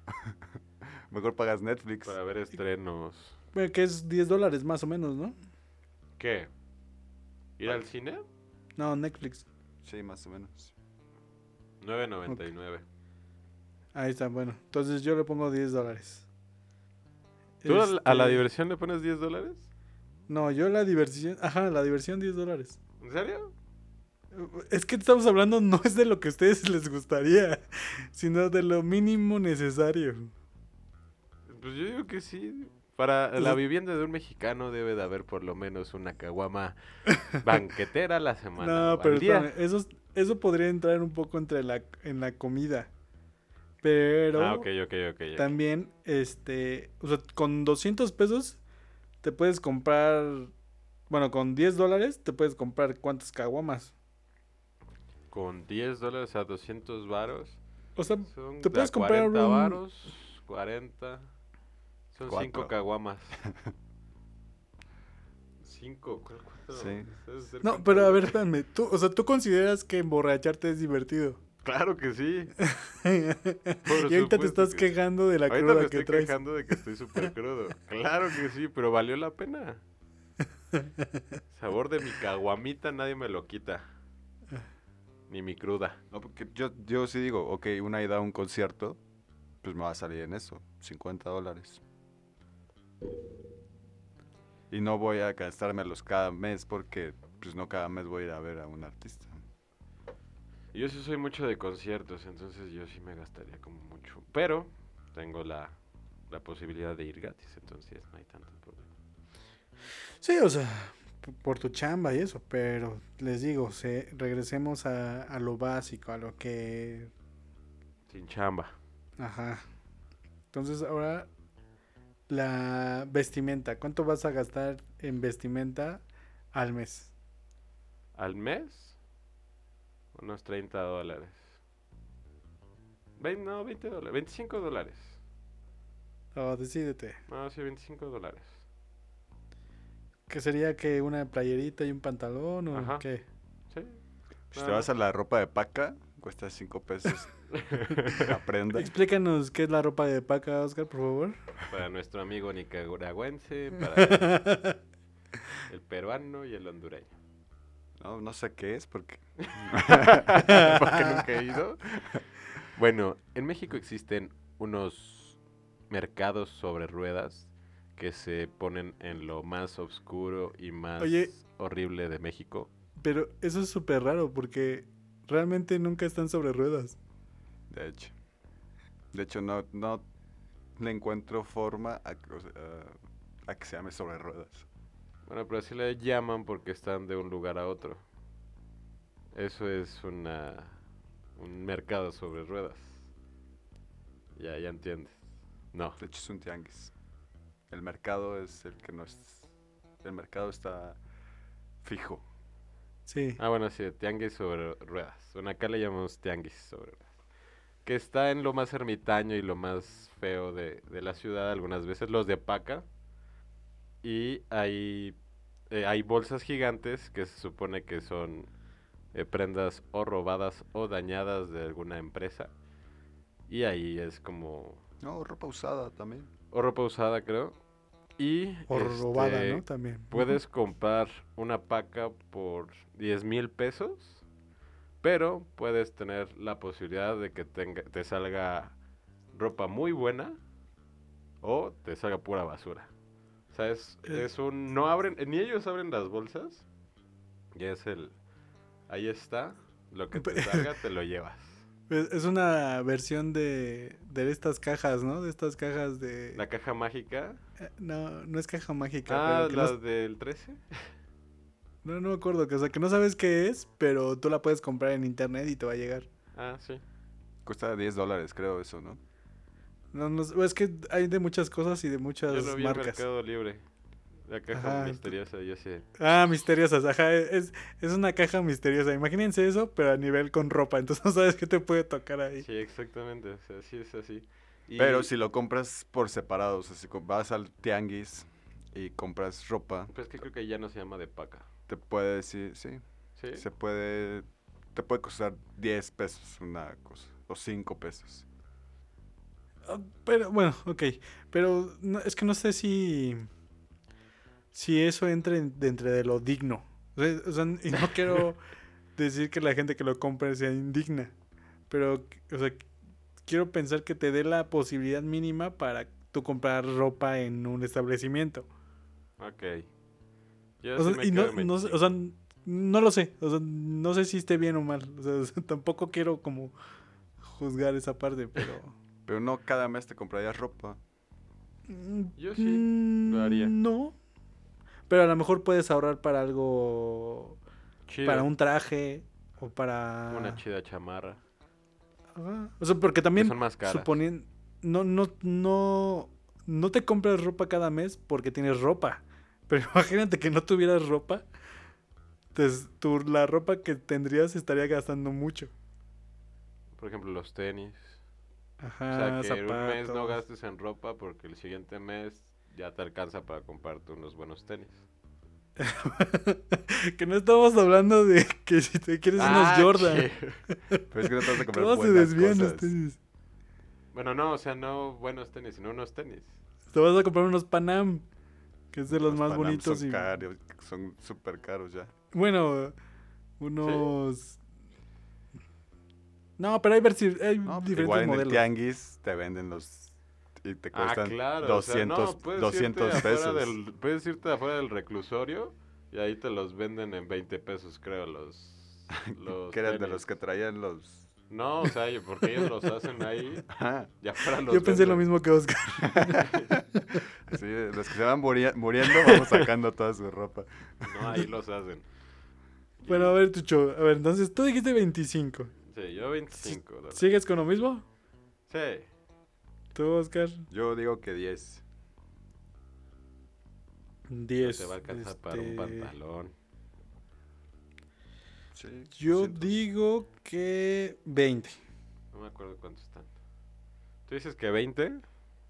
Mejor pagas Netflix. Para ver estrenos. Bueno, que es 10 dólares más o menos, ¿no? ¿Qué? ¿Ir al cine? No, Netflix. Sí, más o menos. 9.99. Ahí está, bueno. Entonces yo le pongo 10 dólares. ¿Tú a la Este, diversión le pones 10 dólares? No, yo la diversión... Ajá, la diversión 10 dólares. ¿En serio? Es que estamos hablando no es de lo que a ustedes les gustaría, sino de lo mínimo necesario. Pues yo digo que sí. Para la Entonces- vivienda de un mexicano debe de haber por lo menos una caguama banquetera a la semana. No, pero espérame, eso, eso podría entrar un poco entre la, en la comida. Pero Ah, ok, ok, ok. ok. también, este, o sea, con 200 pesos te puedes comprar, bueno, con 10 dólares te puedes comprar cuántas caguamas. Con 10 dólares a 200 varos. O sea, Te de puedes comprar 40 un- varos, 40. Son Cuatro. 5 caguamas. 5, ¿cuál cuatro? Sí. No, pero a ver, espérame, tú, o sea, tú consideras que emborracharte es divertido. Claro que sí. y ahorita te estás que quejando de la Ahorita cruda me que estoy traes. quejando de que estoy súper crudo. Claro que sí, pero valió la pena. Sabor de mi caguamita nadie me lo quita. Ni mi cruda. No, porque yo, yo sí digo, ok, una ida a un concierto, pues me va a salir en eso, 50 dólares. Y no voy a gastármelos cada mes porque pues no cada mes voy a ir a ver a un artista. Yo sí soy mucho de conciertos, entonces yo sí me gastaría como mucho. Pero tengo la, la posibilidad de ir gratis, entonces no hay tanto problema. Sí, o sea, por tu chamba y eso, pero les digo, se, regresemos a, a lo básico, a lo que... Sin chamba. Ajá. Entonces ahora la vestimenta, ¿cuánto vas a gastar en vestimenta al mes? Al mes, unos 30 dólares. Vein- no, 20 dólares. 25 dólares. Oh, decídete. No, sí, 25 dólares. ¿Qué sería que una playerita y un pantalón o Ajá. qué? Sí. Si Nada te vas a la ropa de paca, cuesta 5 pesos la prenda. Explícanos qué es la ropa de paca, Oscar, por favor. Para nuestro amigo nicaragüense, para el peruano y el hondureño. No, no sé qué es porque... porque nunca he ido. Bueno, en México existen unos mercados sobre ruedas que se ponen en lo más oscuro y más Oye. horrible de México. Pero eso es súper raro porque realmente nunca están sobre ruedas. De hecho. De hecho, no, no le encuentro forma a, que- o sea, a que se llame sobre ruedas. Bueno, pero así le llaman porque están de un lugar a otro. Eso es una un mercado sobre ruedas. Ya, ya entiendes. No. De hecho, es un tianguis. El mercado es el que no es... El mercado está fijo. Sí. Ah, bueno, sí, tianguis sobre ruedas. Bueno, acá le llamamos tianguis sobre ruedas. Que está en lo más ermitaño y lo más feo de, de la ciudad, algunas veces los de paca. Y hay, eh, hay bolsas gigantes que se supone que son eh, prendas o robadas o dañadas de alguna empresa. Y ahí es como... No, ropa usada también. O ropa usada, creo. Y... O robada, este, ¿no? También. Puedes comprar una paca por 10 mil pesos, pero puedes tener la posibilidad de que tenga, te salga ropa muy buena o te salga pura basura. O sea, es, Eh. es un... No abren, ni ellos abren las bolsas. Y es el... Ahí está. Lo que te salga te lo llevas. Es una versión de, de estas cajas, ¿no? De estas cajas de... La caja mágica. Eh, No, no es caja mágica. Ah, pero la no, del 13. no, no me acuerdo. Que, o sea, que no sabes qué es, pero tú la puedes comprar en internet y te va a llegar. Ah, sí. Cuesta 10 dólares, creo eso, ¿no? No, no, sé, es que hay de muchas cosas y de muchas Yo lo vi en marcas. Mercado Libre. La caja Ajá, misteriosa, yo sé. Ah, misteriosas, ajá, es, es una caja misteriosa. Imagínense eso, pero a nivel con ropa, entonces no sabes qué te puede tocar ahí. Sí, exactamente. O sea, sí es así. Y- Pero si lo compras por separado, o sea, si vas al tianguis y compras ropa, Pues que creo que ya no se llama de paca. te puede decir, sí, ¿Sí? se puede, te puede costar 10 pesos una cosa, o 5 pesos. Ah, Pero, bueno, ok. Pero no- es que no sé si. Si eso entra en- dentro de lo digno. O sea, y no quiero decir que la gente que lo compre sea indigna. Pero, o sea, quiero pensar que te dé la posibilidad mínima para tú comprar ropa en un establecimiento. Ok. Yo O sí sea, me y no, no sé- 25. o sea, no lo sé. O sea, no sé si esté bien o mal. O sea, o sea, tampoco quiero como juzgar esa parte, pero. Pero no cada mes te comprarías ropa. Yo sí, lo haría. Mm, No. Pero a lo mejor puedes ahorrar para algo. Chido. Para un traje. O para. Una chida chamarra. Ajá. O sea, porque Que también. son más caras. Suponiendo. No, no, no. No te compras ropa cada mes porque tienes ropa. Pero imagínate que no tuvieras ropa. Entonces, tu, la ropa que tendrías estaría gastando mucho. Por ejemplo, los tenis. Ajá, o sea, que un mes no gastes en ropa porque el siguiente mes ya te alcanza para comprarte unos buenos tenis. que no estamos hablando de que si te quieres Ah, unos Jordan. que- Pero es que no te vas a comprar se buenas desvían cosas. ustedes. Bueno, no, o sea, no buenos tenis, sino unos tenis. Te vas a comprar unos Panam, que es de los, Los más Panam bonitos. Son y caros, son súper caros ya. Bueno, unos... No, pero hay, versi- hay No, pues diferentes igual en el modelos. tianguis te venden los y te Ah, cuestan claro. o sea, 200, no, puedes 200 irte afuera pesos. Del, puedes irte afuera del reclusorio y ahí te los venden en 20 pesos, creo, los... los que eran de tenis. los que traían los... No, o sea, porque ellos los hacen ahí, Ajá, ya fuera los Yo pensé lo venden. mismo que Oscar. sí, los que se van muri- muriendo vamos sacando toda su ropa. No, ahí los hacen. bueno, a ver, Tucho. A ver, entonces tú dijiste 25. Sí, yo 25 dólares. ¿Sigues con lo mismo? Sí. ¿Tú, Oscar? Yo digo que 10. 10. te va a alcanzar para un Este, pantalón. Sí, Yo 200. digo que 20. No me acuerdo cuántos están. ¿Tú dices que 20?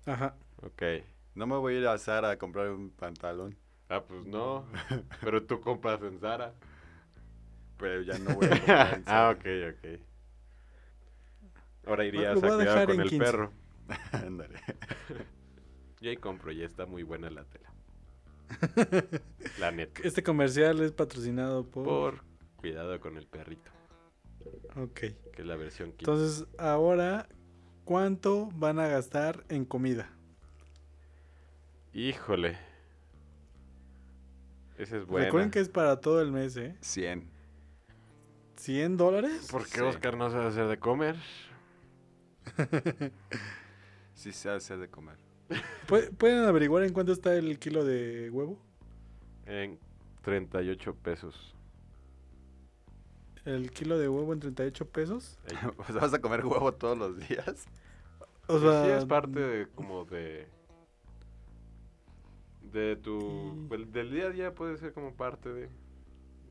Ajá. Ok. No me voy a ir a Zara a comprar un pantalón, Ah, pues no. Pero tú compras en Zara. pero ya no voy a comprar en Zara. ah, ok, ok. Ahora irías Lo a a cuidar dejar con el 15. perro. Ándale. Yo ahí compro, ya está muy buena la tela. La neta. Este comercial es patrocinado por... Por Cuidado con el perrito, Ok. que es la versión 15. Entonces, ahora, ¿cuánto van a gastar en comida? Híjole. Ese es bueno. Recuerden que es para todo el mes, ¿eh? 100. ¿100 dólares? ¿Por qué Sí. Oscar no sabe hacer de comer? Sí se hace de comer. ¿Pu- ¿Pueden averiguar en cuánto está el kilo de huevo? En 38 pesos. El kilo de huevo en 38 pesos. Sea, ¿Vas a comer huevo todos los días? O pues sea, sí, es parte de, como de... De tu... Y- del- Del día a día puede ser como parte de...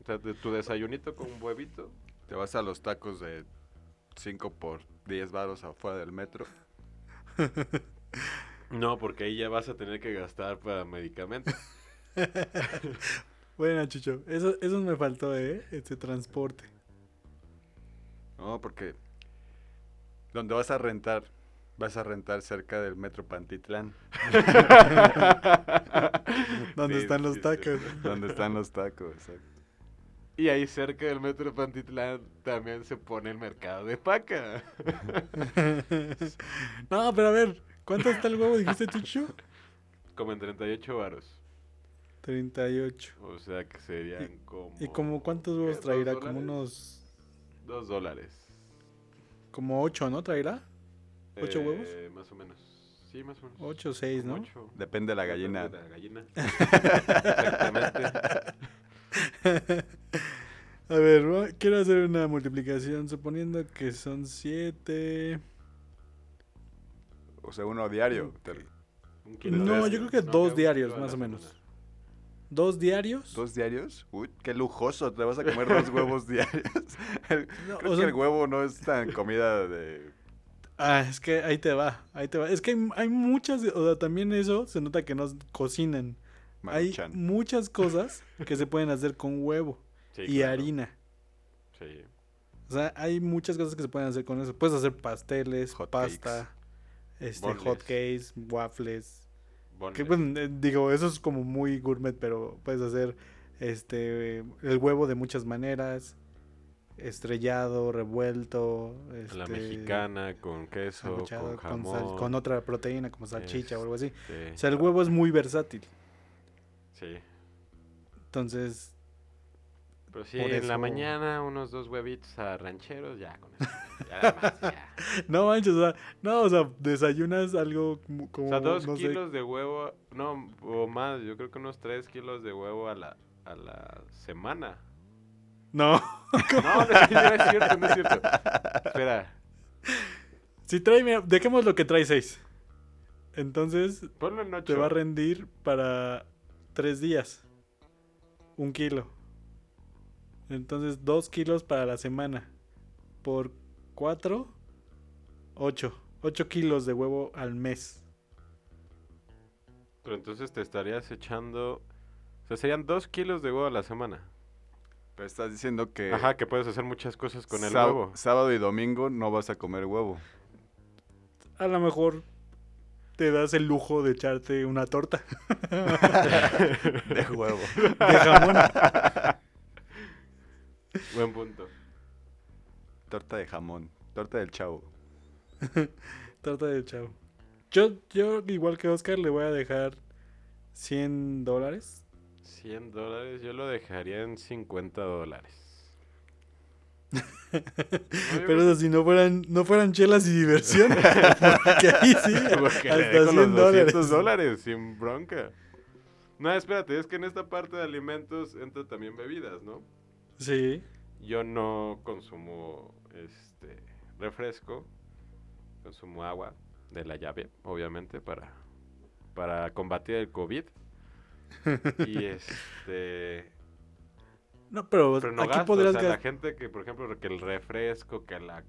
O sea, de tu desayunito con un huevito. Te vas a los tacos de 5 por 10 varos afuera del metro. No, porque ahí ya vas a tener que gastar para medicamentos. Bueno, Chucho, eso, eso me faltó, ¿eh? Este transporte. No, porque donde vas a rentar, vas a rentar cerca del metro Pantitlán, ¿Dónde Sí, están los sí, sí. tacos? donde están los tacos. exacto. Y ahí cerca del metro Pantitlán también se pone el mercado de paca. no, pero a ver, ¿cuánto está el huevo, dijiste, Chucho? Como en 38 varos. 38. O sea que serían como... ¿Y como cuántos huevos traerá? ¿Dos Como unos... Dos dólares. Como 8, ¿no? ¿Traerá? ¿Ocho huevos? Eh, Más o menos. Sí, más o menos. 8 o 6, Como ¿no? ocho. Depende de la Depende gallina. de la gallina. Exactamente. A ver, quiero hacer una multiplicación suponiendo que son 7... O sea, uno diario. Te- Un kilo No, yo creo que No, dos diarios, más o menos. semana. ¿Dos diarios? ¿Dos diarios? Uy, qué lujoso. Te vas a comer dos huevos diarios. El- No, creo o que el huevo no es tan comida de... Ah, es que ahí te va, ahí te va. Es que hay, hay muchas, o sea, también eso se nota que no cocinan. Hay muchas cosas que se pueden hacer con huevo Sí, y claro. harina. Sí. O sea, hay muchas cosas que se pueden hacer con eso. Puedes hacer pasteles, Hot pasta, este, cakes, waffles. Que, Boneless. bueno, eh, digo, eso es como muy gourmet, pero puedes hacer este el huevo de muchas maneras. Estrellado, revuelto. La este, mexicana, con queso, con jamón. sal- con otra proteína como salchicha o algo así. este, O sea, el huevo es muy versátil. Sí. Entonces, Pero sí, Por en la mañana unos dos huevitos a rancheros, ya con eso. Ya más, ya. no manches, o sea, no, o sea, desayunas algo como, O sea, dos no sé, kilos de huevo, no, o más, yo creo que unos tres kilos de huevo a la, a la semana. No, No, no, es no es cierto, no es cierto. Espera, si trae, mira, dejemos lo que trae seis. Entonces, ponlo en ocho. te va a rendir para tres días. Un kilo. Entonces, dos kilos para la semana. Por cuatro, ocho. Ocho kilos de huevo al mes. Pero entonces te estarías echando... O sea, serían dos kilos de huevo a la semana. Pero estás diciendo que Ajá, que puedes hacer muchas cosas con el huevo. sábado y domingo no vas a comer huevo. A lo mejor te das el lujo de echarte una torta De huevo. de jamón. Buen punto. Torta de jamón. Torta del chavo. Torta de chavo. Yo, yo, igual que Oscar, le voy a dejar 100 dólares. 100 dólares, yo lo dejaría en 50 dólares. Pero eso si no fueran, no fueran chelas y diversión. Porque ahí sí, Porque hasta dejo 100 los 200 dólares. dólares sin bronca. No, espérate, es que en esta parte de alimentos entra también bebidas, ¿no? Sí. Yo no consumo este refresco, consumo agua de la llave, obviamente, para, para combatir el COVID. y este No, pero, pero no aquí gasto, podrías o sea, la gente que por ejemplo que el refresco, que la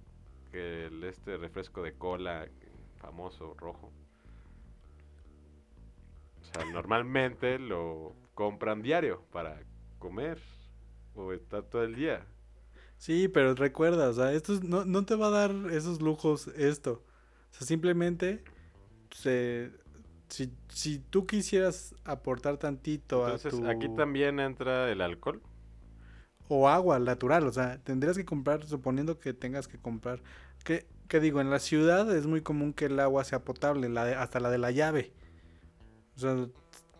que el este refresco de cola famoso rojo. O sea, normalmente lo compran diario para comer o estar todo el día. Sí, pero recuerda, o sea, esto es- no, no te va a dar esos lujos esto. O sea, simplemente se, si, si tú quisieras aportar tantito Entonces, a tu... aquí también entra el alcohol. O agua natural, o sea, tendrías que comprar, suponiendo que tengas que comprar, que, que digo, en la ciudad es muy común que el agua sea potable, la de- hasta la de la llave. O sea,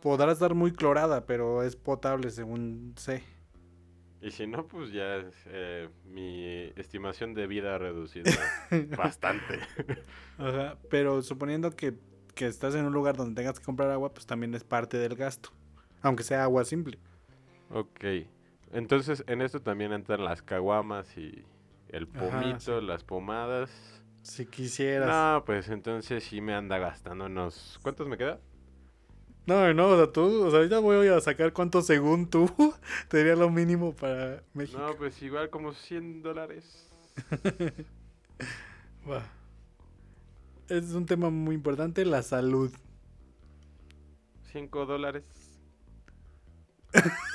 podrá estar muy clorada, pero es potable según sé. Y si no, pues ya es, eh, mi estimación de vida ha reducido bastante. Ajá, pero suponiendo que, que estás en un lugar donde tengas que comprar agua, pues también es parte del gasto, aunque sea agua simple. Ok. Entonces, en esto también entran las caguamas y el Ajá, pomito, las pomadas. Si quisieras. No, pues entonces sí me anda gastando unos... ¿Cuántos me queda? No, no, o sea, tú, o sea, ahorita voy a sacar cuánto según tú te diría lo mínimo para México. No, pues igual como 100 dólares. Va. Es un tema muy importante, la salud. 5 dólares.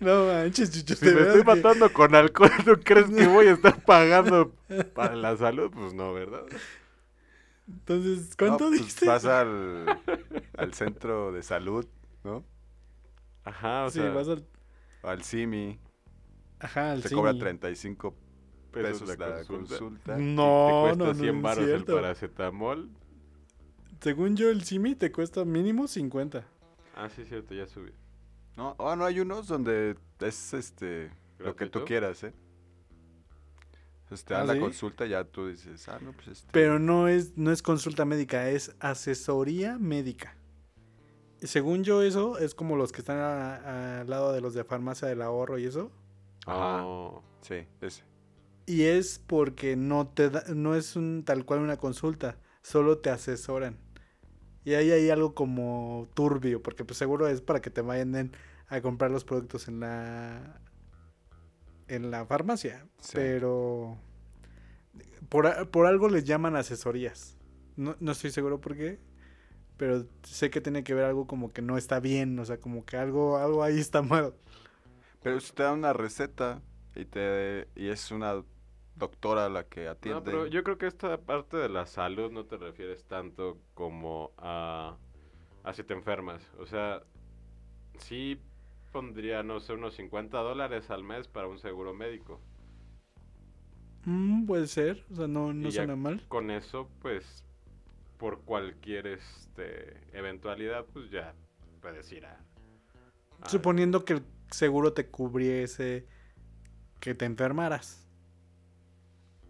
No manches, chucho, Si me estoy que- matando con alcohol, ¿no crees que voy a estar pagando para la salud? Pues no, ¿verdad? Entonces, No, ¿cuánto pues dijiste? Vas al, al centro de salud, ¿no? Ajá, o sí, sea, vas al... Al CIMI. Ajá, al Te cobra cine. 35 pesos pesos la consulta. Y No, te cuesta no, no, 100 no es baros el paracetamol. Según yo, el Simi te cuesta mínimo 50. Ah, sí, cierto, ya subí. No, oh, no, hay unos donde es este lo que tú quieras, ¿eh? Entonces te ¿Ah, dan la sí? consulta y ya tú dices, ah, no, pues este. Pero no es, no es consulta médica, es asesoría médica. Según yo, eso es como los que están a- a- al lado de los de farmacia del ahorro y eso. Ajá. Oh, Sí, ese. Y es porque no te da- no es un tal cual una consulta, solo te asesoran. Y ahí hay algo como turbio, porque pues seguro es para que te vayan a comprar los productos en la en la farmacia, Sí. pero por, por algo les llaman asesorías. No, no estoy seguro por qué, pero sé que tiene que ver algo como que no está bien, o sea, como que algo algo ahí está mal. Pero si te dan una receta y te y es una doctora la que No, atiende. pero yo creo que esta parte de la salud no te refieres tanto como a, a si te enfermas. O sea, sí pondría, no sé, unos 50 dólares al mes para un seguro médico. Mm, puede ser, o sea, no, no suena mal. Con eso, pues, por cualquier este, eventualidad, pues ya puedes ir a... a- Suponiendo que el seguro te cubriese que te enfermaras.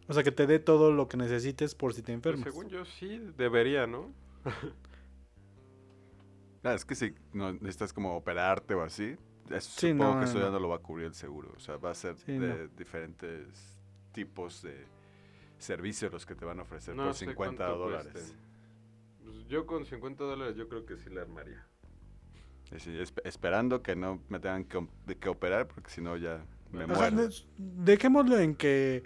O sea, que te dé todo lo que necesites por si te Pues, enfermas. según yo sí debería, ¿no? Ah, es que si no necesitas como operarte o así, eso Sí, supongo no, que eso no. ya no lo va a cubrir el seguro. O sea, va a ser Sí, de no. diferentes tipos de servicios los que te van a ofrecer No por sé 50 cuánto dólares. cuesten. Pues yo con 50 dólares yo creo que sí la armaría. Sí, esp- esperando que no me tengan que, que operar, porque si no ya me Ajá, muero. de- dejémoslo en que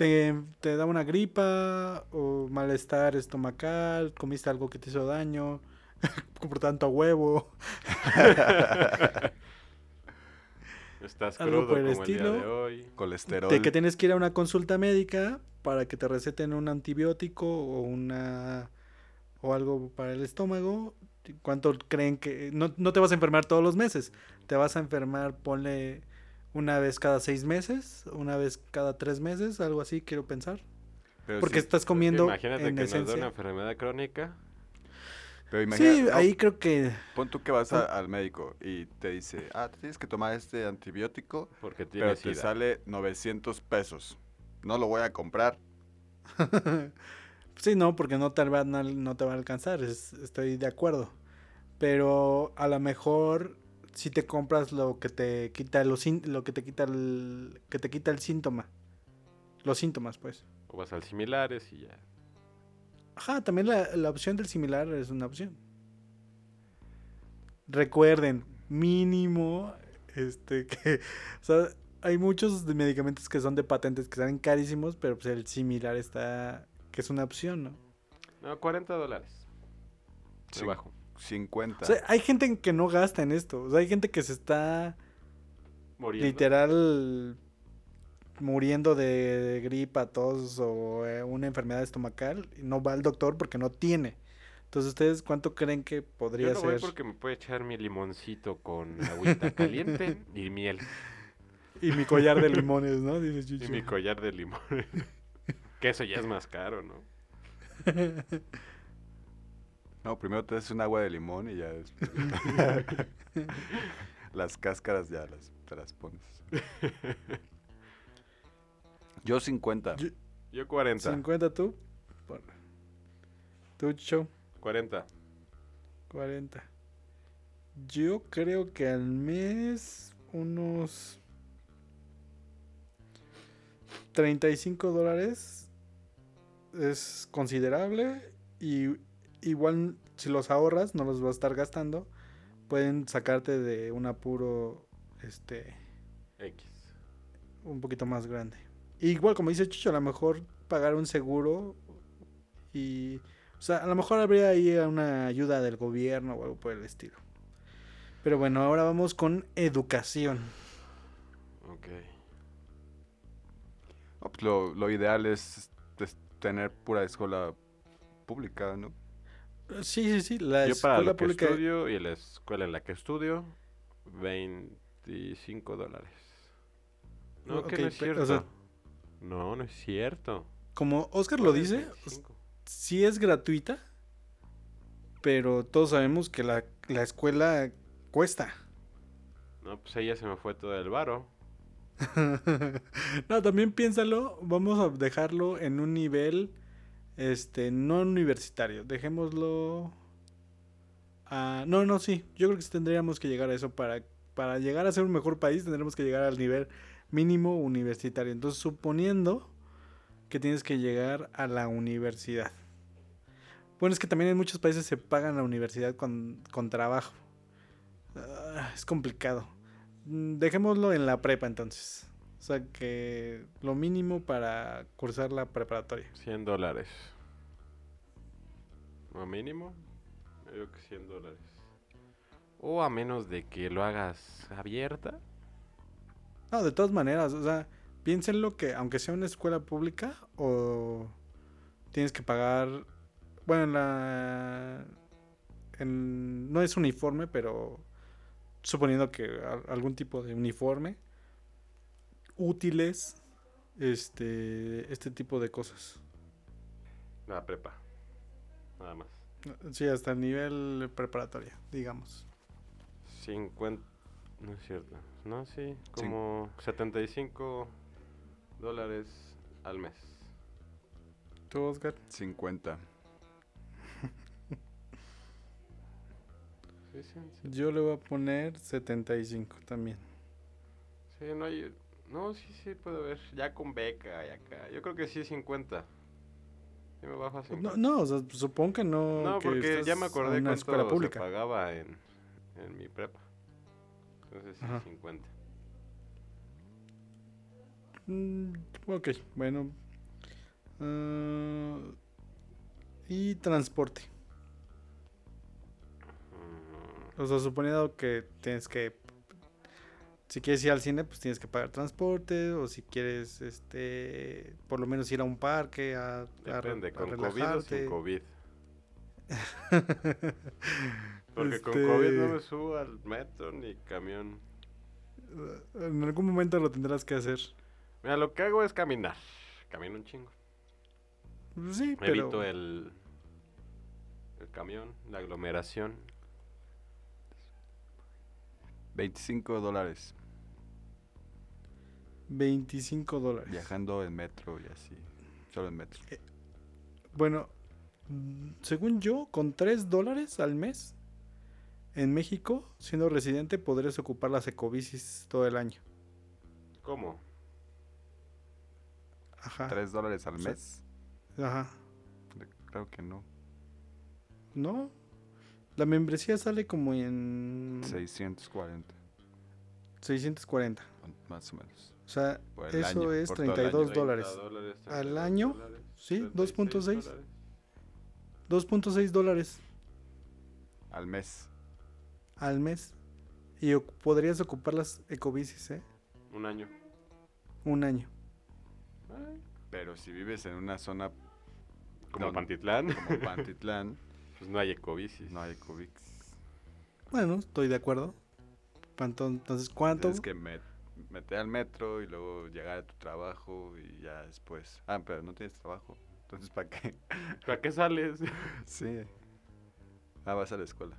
te, te da una gripa o malestar estomacal, comiste algo que te hizo daño, por tanto huevo. Estás Algo crudo por el como el día estilo. de hoy. Colesterol. De que tienes que ir a una consulta médica para que te receten un antibiótico o una o algo para el estómago. ¿Cuánto creen que no, no te vas a enfermar todos los meses? Te vas a enfermar, ponle una vez cada seis meses, una vez cada tres meses, algo así, quiero pensar. Pero Porque estás comiendo Imagínate en que nos da esencia. una enfermedad crónica. pero imagina- Sí, no, ahí creo que Pon tú que vas a- al médico y te dice, ah, te tienes que tomar este antibiótico, Porque pero te sale 900 pesos. No lo voy a comprar. Sí, no, porque no te va, no, no te va a alcanzar, es- estoy de acuerdo. Pero a lo mejor si te compras lo que te quita los lo que te quita el que te quita el síntoma. Los síntomas, pues. O vas al similares y ya. Ajá, también la, la opción del similar es una opción. Recuerden, mínimo este que o sea, hay muchos de medicamentos que son de patentes que salen carísimos, pero pues el similar está que es una opción, ¿no? No, 40 dólares. Sí. Me bajo. 50. O sea, hay gente que no gasta en esto. O sea, hay gente que se está Muriendo. literal muriendo de gripa, tos o eh, una enfermedad estomacal y no va al doctor porque no tiene. Entonces, ¿ustedes cuánto creen que podría Yo no voy ser? porque me puede echar mi limoncito con agüita caliente y miel. Y mi collar de limones, ¿no? Dice Y mi collar de limón. que eso ya es más caro, ¿no? No, primero te haces un agua de limón y ya después. las cáscaras ya las, te las pones. Yo 50. Yo- Yo 40. 50 tú. Por- Tú, Chucho. 40. 40. Yo creo que al mes unos 35 dólares es considerable y igual si los ahorras no los vas a estar gastando pueden sacarte de un apuro este X. un poquito más grande. Igual como dice Chucho, a lo mejor pagar un seguro y o sea, a lo mejor habría ahí una ayuda del gobierno o algo por el estilo. Pero bueno, ahora vamos con educación. Ok. No, pues lo, lo ideal es, es tener pura escuela pública, ¿no? Sí, sí, sí, la Yo para escuela lo que pública estudio y la escuela en la que estudio, 25 dólares. No, que no es cierto. o sea- no, no es cierto. como Oscar lo ¿Cuál es dice, 25? sí es gratuita, pero todos sabemos que la, la escuela cuesta. No, pues ya se me fue todo el varo. no, también piénsalo, vamos a dejarlo en un nivel este no universitario, dejémoslo a- no, no, sí, yo creo que tendríamos que llegar a eso para para llegar a ser un mejor país, tendremos que llegar al nivel mínimo universitario. Entonces, suponiendo que tienes que llegar a la universidad. Bueno, es que también en muchos países se pagan la universidad con, con trabajo. Ah, es complicado. Mm, Dejémoslo en la prepa entonces. O sea que lo mínimo para cursar la preparatoria. 100 dólares. ¿O mínimo? Yo digo que 100 dólares. O a menos de que lo hagas abierta. No, de todas maneras, o sea, piénsenlo que aunque sea una escuela pública o tienes que pagar, bueno, en la, en- no es uniforme, pero suponiendo que algún tipo de uniforme, útiles, este, este tipo de cosas. La prepa. Nada más. Sí, hasta el nivel preparatoria, digamos. 50. No es cierto. No, sí. Como 75 dólares al mes. ¿Tú, Oscar? 50. Sí, sí, sí. Yo le voy a poner 75 también. Sí, no hay. No, sí, sí, puedo ver. Ya con beca y acá. Yo creo que sí, 50. Sí, me bajo a 50. No, no, o sea, supongo que no. No, que porque ya me acordé una escuela cuánto se pública. pagaba en, en mi prepa. Entonces sí, Ajá. 50. Mm, ok, bueno. Ah, y transporte. O sea, suponiendo que tienes que. Si quieres ir al cine, pues tienes que pagar transporte. O si quieres, este. Por lo menos ir a un parque a, Depende, a con COVID o sin COVID. Porque con Este, COVID no me subo al metro ni camión. En algún momento lo tendrás que hacer. Mira, lo que hago es caminar. Camino un chingo. Pues Sí, pero. Evito el, el camión, la aglomeración. 25 dólares. 25 dólares. Viajando en metro y así. Solo en metro. Bueno, mm, según yo, con 3 dólares al mes en México, siendo residente, podrías ocupar las ecobicis todo el año. ¿Cómo? Ajá. 3 dólares al O sea, mes. Ajá. Claro que no. ¿No? La membresía sale como en 640. 640. Más o menos. O sea, eso año, es por todo el 32 año. dólares. 30 dólares, ¿Al 32 año? dólares, Sí, 36 2.6. dólares. 2.6 dólares Al mes. al mes. Y podrías ocupar las ecobicis, ¿eh? Un año. Un año. Pero si vives en una zona Como Don- Pantitlán. como Pantitlán, Pues no hay ecobicis. No hay Ecobics. Bueno, estoy de acuerdo. ¿Cuánto, entonces, ¿cuánto? Tienes que meter al metro y luego llegar a tu trabajo y ya después. Ah, pero no tienes trabajo. Entonces, ¿para qué? ¿Para qué sales? Sí. Ah, vas a la escuela.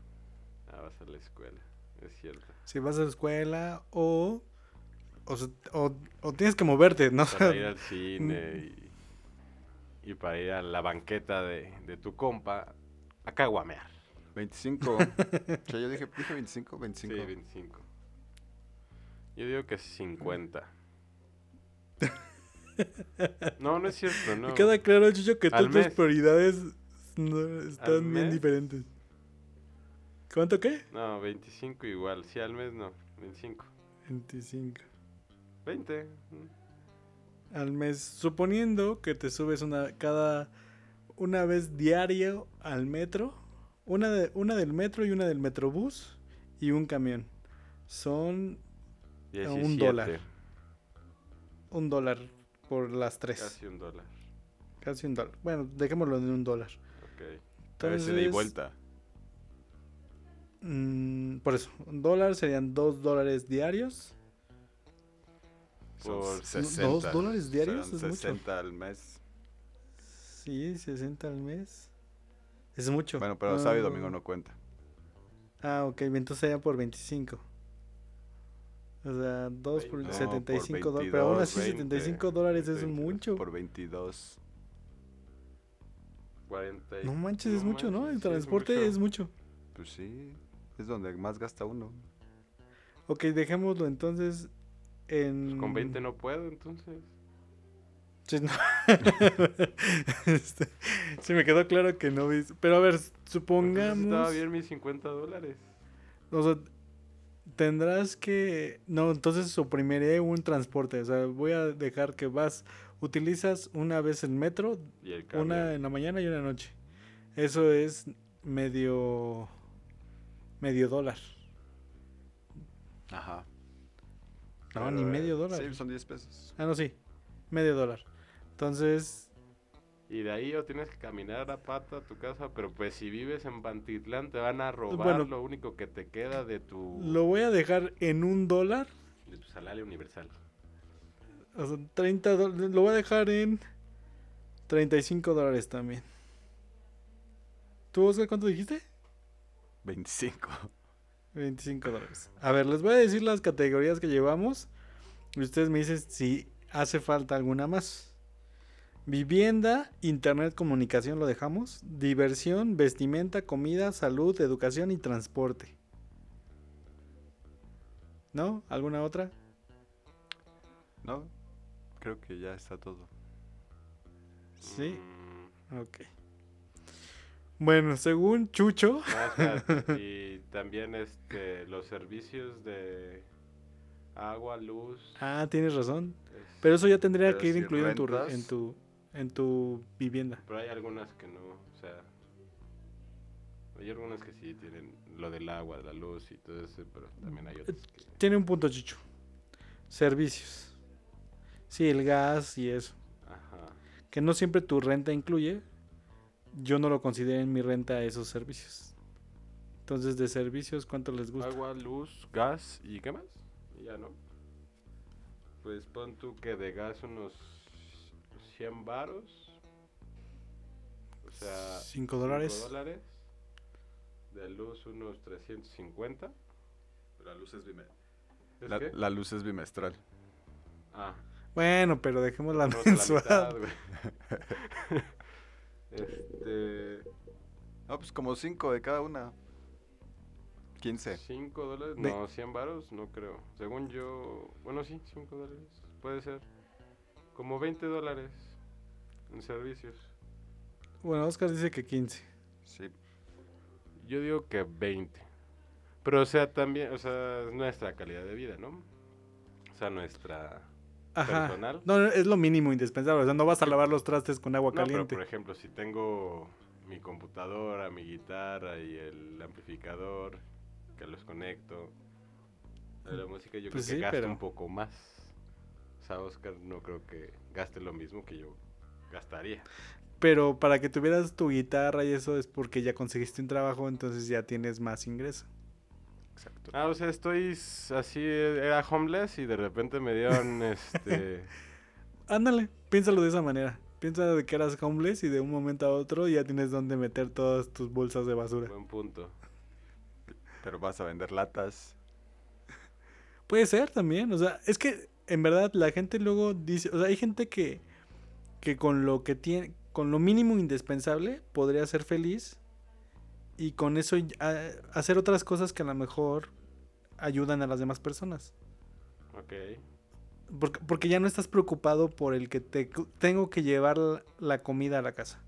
Ah, vas a la escuela. Es cierto. Si vas a la escuela o... O, o- o tienes que moverte, ¿no? Para ir al cine y, y para ir a la banqueta de, de tu compa a caguamear. 25. sí, yo dije, dije 25, 25. Sí, 25. Yo digo que 50. No, no es cierto, no. Me queda claro, Chucho, que todas tus prioridades no, están bien diferentes. ¿Cuánto qué? No, 25 igual. Sí, al mes no. 25. 25. 20. mm. Al mes, suponiendo que te subes una cada una vez diario al metro, una de una del metro y una del metrobús y un camión. Son Un 17, dólar. un dólar por las tres. Casi un dólar. Casi un dólar. Bueno, dejémoslo en un dólar. Ok. A veces de Entonces, vuelta. mm, por eso, un dólar serían dos dólares diarios. Por 60. ¿dos dólares diarios? Es mucho. 60 al mes. Sí, 60 al mes. Es mucho. Bueno, pero sábado y domingo no cuenta. Ah, ok, entonces sería por 25. O sea, 2 por No, 75 por dólares. Pero aún 22, así 75 dólares es 20, mucho. Por 22. 40 y- No manches, es mucho, ¿no? manches, El sí, transporte es mucho. Pues sí. Es donde más gasta uno. Ok, dejémoslo entonces en... Pues con 20 no puedo, entonces. Sí, no. Este, sí, me quedó claro que no Pero a ver, Entonces supongamos... Estaba bien mis 50 dólares. O sea, tendrás que... No, entonces suprimiré un transporte. O sea, voy a dejar que vas... Utilizas una vez el metro, Y el camión. una en la mañana y una noche. Eso es medio... Medio dólar. Ajá. No, Pero, ni eh, medio dólar. Sí, son 10 pesos. Ah, no, sí. Medio dólar. Entonces, Y de ahí o tienes que caminar a pata a tu casa, pero pues si vives en Pantitlán te van a robar Bueno, lo único que te queda de tu, lo voy a dejar en un dólar. de tu salario universal. O sea, 30 dólares. Lo voy a dejar en 35 dólares también. ¿Tú, Oscar, cuánto dijiste? 25. 25 dólares. A ver, les voy a decir las categorías que llevamos. Y ustedes me dicen si hace falta alguna más. Vivienda, internet, comunicación lo dejamos. Diversión, vestimenta, comida, salud, educación y transporte. ¿No? ¿Alguna otra? ¿No? Creo que ya está todo. Sí. Ok. Bueno, según Chucho. espérate, y también este los servicios de agua, luz. Ah, tienes razón. es- Pero eso ya tendría que ir si incluido en tu, en tu en tu vivienda. pero hay algunas que no, o sea, hay algunas que sí tienen lo del agua, la luz y todo eso, pero también hay otras que Tiene un punto, Chucho. Servicios. Sí, el gas y eso. ajá. Que no siempre tu renta incluye. Yo no lo considero en mi renta esos servicios. Entonces, de servicios, ¿cuánto les gusta? Agua, luz, gas y qué más? Y ya no. Pues pon tú que de gas unos 100 varos. O sea, 5 cinco dólares. dólares. De luz unos 350. La luz es, ¿Es la, la luz es bimestral. Ah, Bueno, pero dejemos la a la mensual. mitad, este. No, pues como 5 de cada una. 15. 5 dólares. No, 100 varos, no creo. Según yo. Bueno, sí, 5 dólares. Puede ser. Como 20 dólares en servicios. Bueno, Oscar dice que 15. Sí. Yo digo que 20. Pero, o sea, también, o sea, es nuestra calidad de vida, ¿no? O sea, nuestra Ajá. personal. No, no, es lo mínimo indispensable. O sea, no vas a lavar los trastes con agua No, pero caliente. por ejemplo, si tengo mi computadora, mi guitarra y el amplificador que los conecto a la música, yo Pues creo que sí, gasto pero- un poco más. O sea, Oscar no creo que gaste lo mismo que yo gastaría. Pero para que tuvieras tu guitarra y eso es porque ya conseguiste un trabajo, entonces ya tienes más ingreso. Exacto. Ah, o sea, estoy así, eh, era homeless y de repente me dieron, este... Ándale, piénsalo de esa manera. Piensa de que eras homeless y de un momento a otro ya tienes donde meter todas tus bolsas de basura. Buen punto. Pero vas a vender latas. Puede ser también, o sea, es que en verdad la gente luego dice, o sea, hay gente que, que con lo que tiene, con lo mínimo indispensable podría ser feliz y con eso y- a- hacer otras cosas que a lo mejor ayudan a las demás personas. Ok. Porque, porque ya no estás preocupado por el que te tengo que llevar la, la comida a la casa.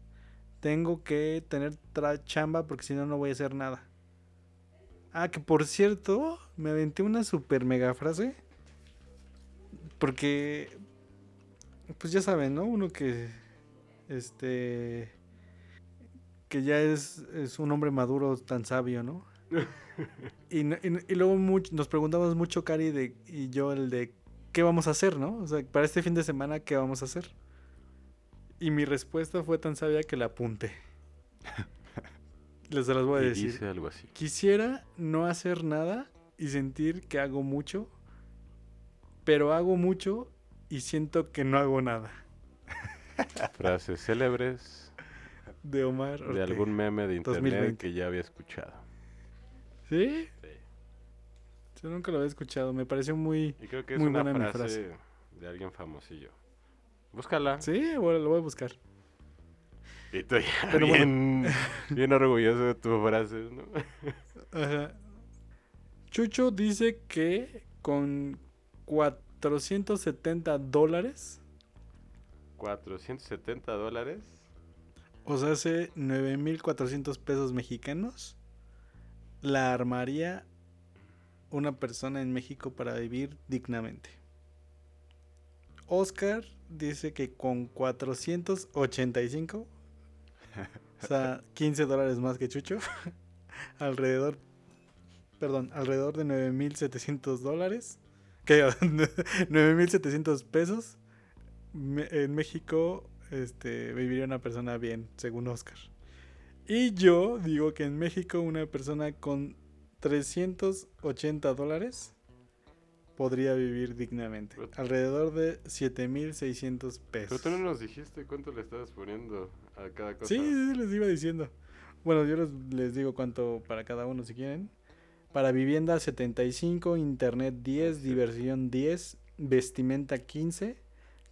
Tengo que tener tra- chamba porque si no, no voy a hacer nada. Ah, que por cierto, me aventé una super mega frase. Porque, pues ya saben, ¿no? Uno que, este, que ya es, es un hombre maduro tan sabio, ¿no? y, y luego much- nos preguntamos mucho, Cari de, y yo, el de qué vamos a hacer, ¿no? O sea, para este fin de semana, ¿qué vamos a hacer? Y mi respuesta fue tan sabia que la apunté. Les las voy a Y decir. dice algo así. Quisiera no hacer nada y sentir que hago mucho, pero hago mucho y siento que no hago nada. Frases célebres De Omar. de algún meme de internet 2020. que ya había escuchado. ¿Sí? Sí. Yo nunca lo había escuchado. Me pareció muy. Y creo que es Muy una buena mi frase, frase. de alguien famosillo. Búscala. Sí, bueno, lo voy a buscar. Y bueno. bien, bien orgulloso de tu frase, ¿no? Ajá. Chucho dice que con 470 dólares, 470 dólares. o sea, hace 9.400 pesos mexicanos, la armaría una persona en México para vivir dignamente. Oscar dice que con 485, o sea, 15 dólares más que Chucho, alrededor, perdón, alrededor de 9.700 dólares, que 9.700 pesos, en México este, viviría una persona bien, según Oscar. Y yo digo que en México una persona con 380 dólares podría vivir dignamente. Pero- Alrededor de 7.600 Pero pesos. tú no nos dijiste cuánto le estabas poniendo a cada cosa. Sí, sí, les iba diciendo. Bueno, yo les, les digo cuánto para cada uno si quieren. Para vivienda 75, internet 10, sí. diversión 10, vestimenta 15,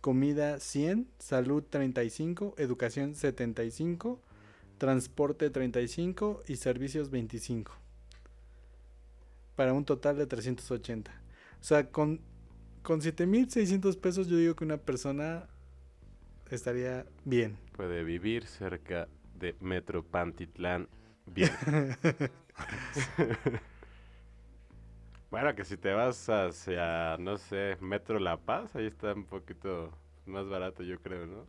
comida 100, salud 35, educación 75, transporte 35 y servicios 25. Para un total de 380. O sea, con, con 7.600 pesos yo digo que una persona estaría bien. Puede vivir cerca de Metro Pantitlán. Bien. bueno, que si te vas hacia, no sé, Metro La Paz, ahí está un poquito más barato, yo creo, ¿no?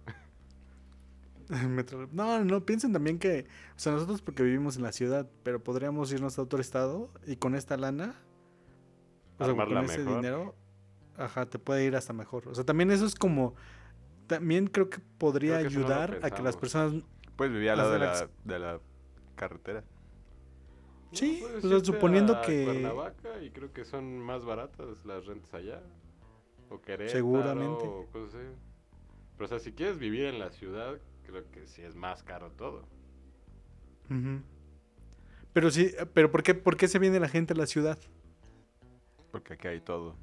Metro- No, no, piensen también que, o sea, nosotros porque vivimos en la ciudad, pero podríamos irnos a otro estado y con esta lana, o sea, con ese mejor. dinero, ajá, te puede ir hasta mejor. O sea, también eso es como, también creo que podría Creo que eso no lo ayudar a que las personas, Puedes vivir al lado de la, de la carretera. Sí, puedes o sea, irte suponiendo a que- Cuernavaca y creo que son más baratas las rentas allá. O Querétaro, Seguramente. o cosas así. Pero o sea, si quieres vivir en la ciudad, creo que sí es más caro todo. Ujú. pero sí, pero ¿por qué, ¿por qué se viene la gente a la ciudad? Porque aquí hay todo.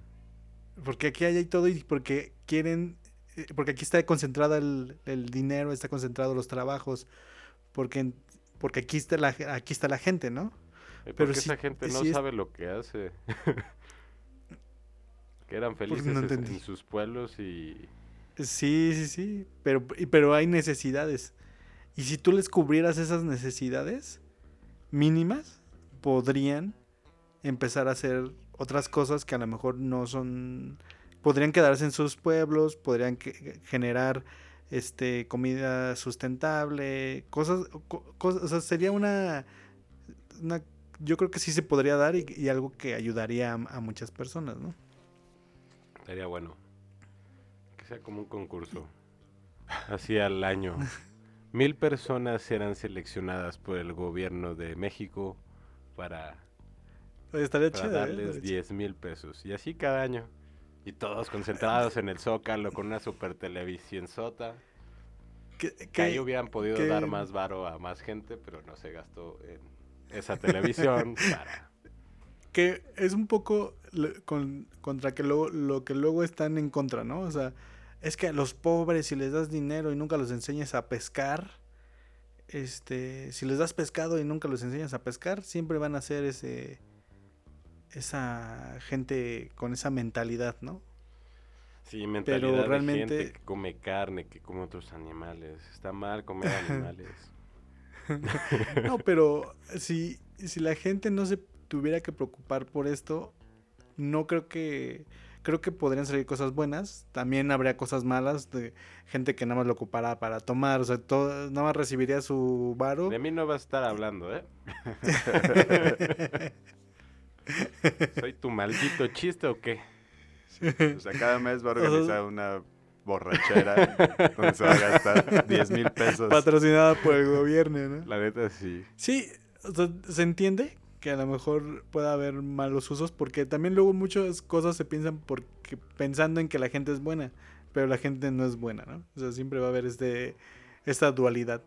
Porque aquí hay todo y porque quieren, eh, porque aquí está concentrada el, el dinero, está concentrado los trabajos, porque, porque aquí está la, aquí está la gente, ¿no? Eh, Pero Porque si- esa gente no si es- sabe lo que hace. que eran felices no es- entendí. en sus pueblos y... Sí, sí, sí, pero, pero hay necesidades. Y si tú les cubrieras esas necesidades mínimas, podrían empezar a hacer otras cosas que a lo mejor no son, podrían quedarse en sus pueblos, podrían que- generar este comida sustentable, cosas, co- cosas, o sea, sería una, una, yo creo que sí se podría dar y, y algo que ayudaría a, a muchas personas, ¿no? Estaría bueno. Que sea como un concurso. Así al año. mil personas serán seleccionadas por el gobierno de México para, Oye, estaría para chido, ¿eh? darles chido. 10 mil pesos. Y así cada año. Y todos concentrados en el Zócalo con una super televisión sota. Que- Que ahí hubieran podido que- dar más varo a más gente, pero no se gastó en esa televisión para... que es un poco con- contra que luego, lo que luego están en contra, ¿no? O sea, es que a los pobres si les das dinero y nunca los enseñas a pescar, este, si les das pescado y nunca los enseñas a pescar, siempre van a ser ese esa gente con esa mentalidad, ¿no? Sí, mentalidad de realmente- gente que come carne, que come otros animales. Está mal comer animales. No, pero si, si la gente no se tuviera que preocupar por esto, no creo que creo que podrían salir cosas buenas. También habría cosas malas de gente que nada más lo ocupara para tomar, o sea, todo, nada más recibiría su varo. De mí no vas a estar hablando, ¿eh? ¿Soy tu maldito chiste o qué? O sea, cada mes va a organizar una borrachera donde se va a gastar 10 mil pesos. Patrocinada por el gobierno, ¿no? La neta sí. Sí, o sea, se entiende que a lo mejor pueda haber malos usos porque también luego muchas cosas se piensan porque pensando en que la gente es buena, pero la gente no es buena, ¿no? O sea, siempre va a haber este esta dualidad.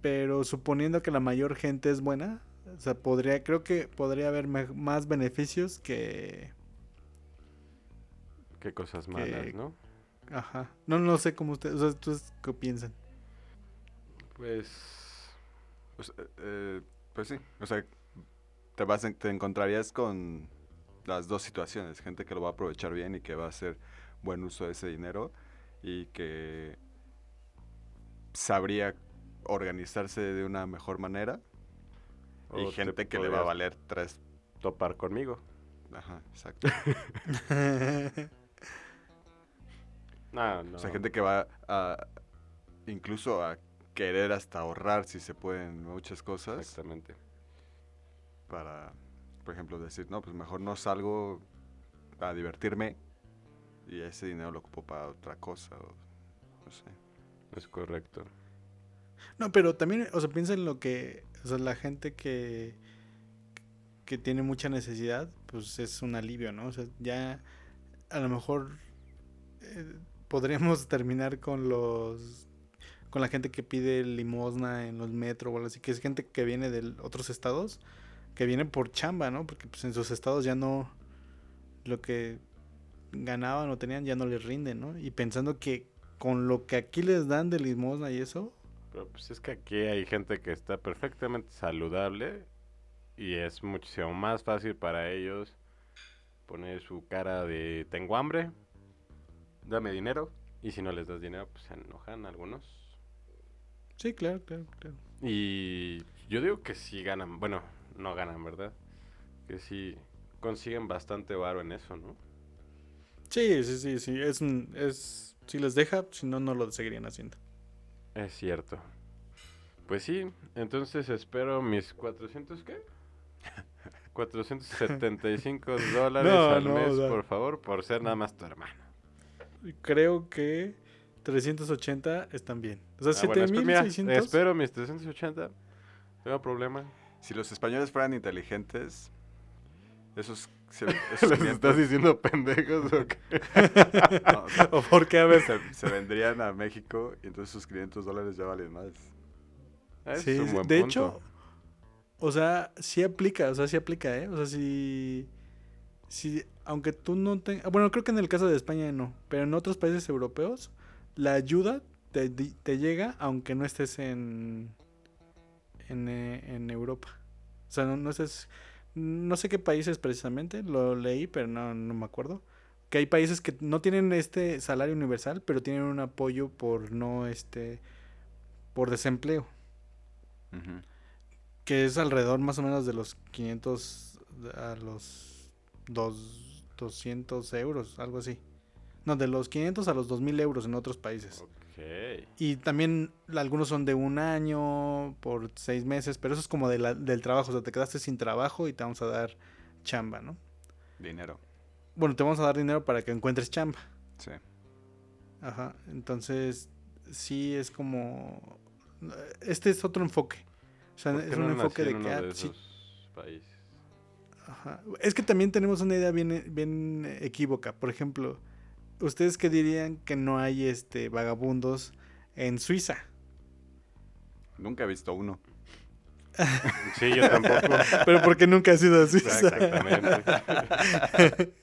Pero suponiendo que la mayor gente es buena, o sea, podría creo que podría haber más beneficios que Qué cosas malas, Que- ¿no? Ajá. No no sé cómo ustedes, o sea, ¿ustedes qué piensan? Pues... Pues, eh, eh, pues sí, o sea, te, vas en- te encontrarías con las dos situaciones, gente que lo va a aprovechar bien y que va a hacer buen uso de ese dinero y que sabría organizarse de una mejor manera y o gente que le va a valer tres. Topar conmigo. Ajá, exacto. No, no. O sea, gente que va a incluso a querer hasta ahorrar si se pueden muchas cosas Exactamente. para, por ejemplo, decir, no, pues mejor no salgo a divertirme y ese dinero lo ocupo para otra cosa o no sé. Es correcto. No, pero también, o sea, piensa en lo que, o sea, la gente que que tiene mucha necesidad, pues es un alivio, ¿no? O sea, ya a lo mejor eh, podríamos terminar con los con la gente que pide limosna en los metros o algo así, que es gente que viene de otros estados, que viene por chamba, ¿no? Porque pues en sus estados ya no lo que ganaban o tenían ya no les rinde, ¿no? Y pensando que con lo que aquí les dan de limosna y eso, Pero pues es que aquí hay gente que está perfectamente saludable y es muchísimo más fácil para ellos poner su cara de tengo hambre, dame dinero y si no les das dinero pues se enojan algunos. Sí, claro, claro, claro. Y yo digo que sí ganan, bueno, no ganan, ¿verdad? Que sí consiguen bastante varo en eso, ¿no? Sí, sí, sí, sí. Es es, si les deja, si no, no lo seguirían haciendo. Es cierto. Pues sí, entonces espero mis 400, ¿qué? 475 dólares No, al no, mes, o sea- por favor, por ser nada más tu hermano. Creo que 380 están bien. O sea, Ah, bueno, espe- mira, 7600. espero mis 380. ¿Tengo problema? Si los españoles fueran inteligentes, esos, se, ¿Les esos estás 500 diciendo pendejos o qué? no, o sea, ¿O por qué? A ver. se, se vendrían a México y entonces sus 500 dólares ya valen más. Ah, Sí, es un sí, buen de punto. hecho, o sea, sí aplica, o sea, sí aplica, ¿eh? O sea, si, si aunque tú no tengas, bueno, creo que en el caso de España no, pero en otros países europeos, la ayuda te, te llega aunque no estés en, en, eh, en Europa. O sea, no, no estés, no sé qué países precisamente, lo leí, pero no, no me acuerdo. Que hay países que no tienen este salario universal, pero tienen un apoyo por no, este, por desempleo que es alrededor más o menos de los 500 a los dos, 200 euros, algo así. No, de los 500 a los 2000 euros en otros países. Ok. Y también algunos son de un año por seis meses, pero eso es como de la- del trabajo. O sea, te quedaste sin trabajo y te vamos a dar chamba, ¿no? Dinero. Bueno, te vamos a dar dinero para que encuentres chamba. Sí. Ajá. Entonces, sí es como. Este es otro enfoque. O sea, ¿Por qué es no un enfoque de que... ah, de sí, esos países? Ajá. Es que también tenemos una idea bien, bien equívoca. Por ejemplo, ¿ustedes qué dirían que no hay este vagabundos en Suiza? Nunca he visto uno. Sí, yo tampoco. Pero porque nunca has ido a Suiza. Exactamente.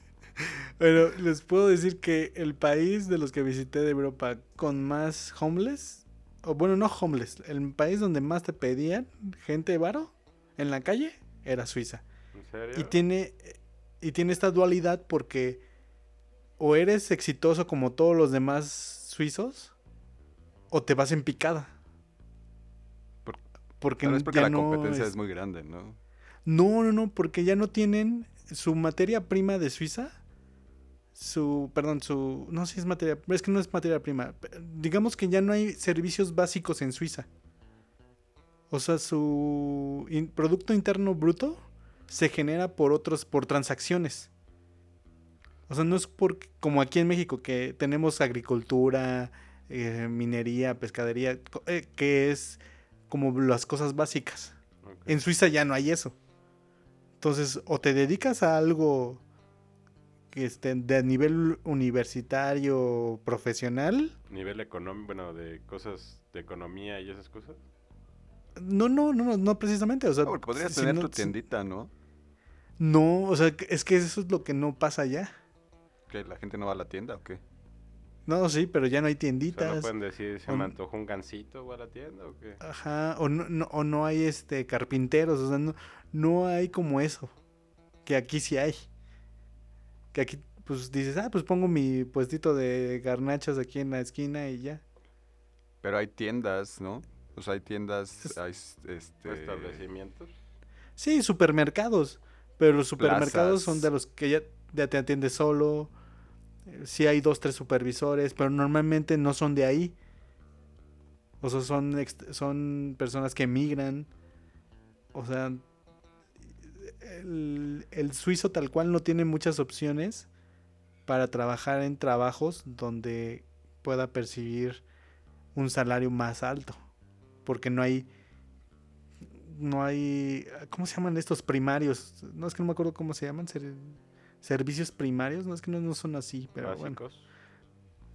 Pero les puedo decir que el país de los que visité de Europa con más homeless, o bueno, no homeless, el país donde más te pedían gente varo en la calle era Suiza. Y tiene, y tiene esta dualidad porque o eres exitoso como todos los demás suizos o te vas en picada. Por- porque Tal vez porque la no competencia es- es muy grande, ¿no? No, no, no, porque ya no tienen su materia prima de Suiza. Su, perdón, su, no sé si es materia, es que no es materia prima. Digamos que ya no hay servicios básicos en Suiza. O sea, su in- producto interno bruto se genera por otros, por transacciones. O sea, no es por, como aquí en México que tenemos agricultura, eh, minería, pescadería, eh, que es como las cosas básicas. En Suiza ya no hay eso. Entonces, o te dedicas a algo que esté de nivel universitario profesional. Nivel económico, bueno, de cosas de economía y esas cosas. No, no, no, no, no precisamente. O sea, porque podrías si tener no- tu tiendita, ¿no? No, o sea, que- es que eso es lo que no pasa ya. ¿Que la gente no va a la tienda o qué? No, sí, pero ya no hay tienditas. pueden decir, ¿se o- me antojó un gansito o a la tienda o qué? Ajá, o no, no- o no hay este carpinteros, o sea, no, no hay como eso. Que aquí sí hay. Que aquí, pues dices, ah, pues pongo mi puestito de garnachas aquí en la esquina y ya. Pero hay tiendas, ¿no? O sea, hay tiendas, Es- hay este... Establecimientos. Sí, supermercados. Pero los supermercados son de los que ya, ya te atiendes solo. Eh, Sí hay dos, tres supervisores, pero normalmente no son de ahí. O sea, son, son personas que emigran. O sea, el, el suizo tal cual no tiene muchas opciones para trabajar en trabajos donde pueda percibir un salario más alto. Porque no hay no hay, ¿cómo se llaman estos primarios? No es que no me acuerdo cómo se llaman, ser- servicios primarios, no es que no, no son así, pero bueno, básicos.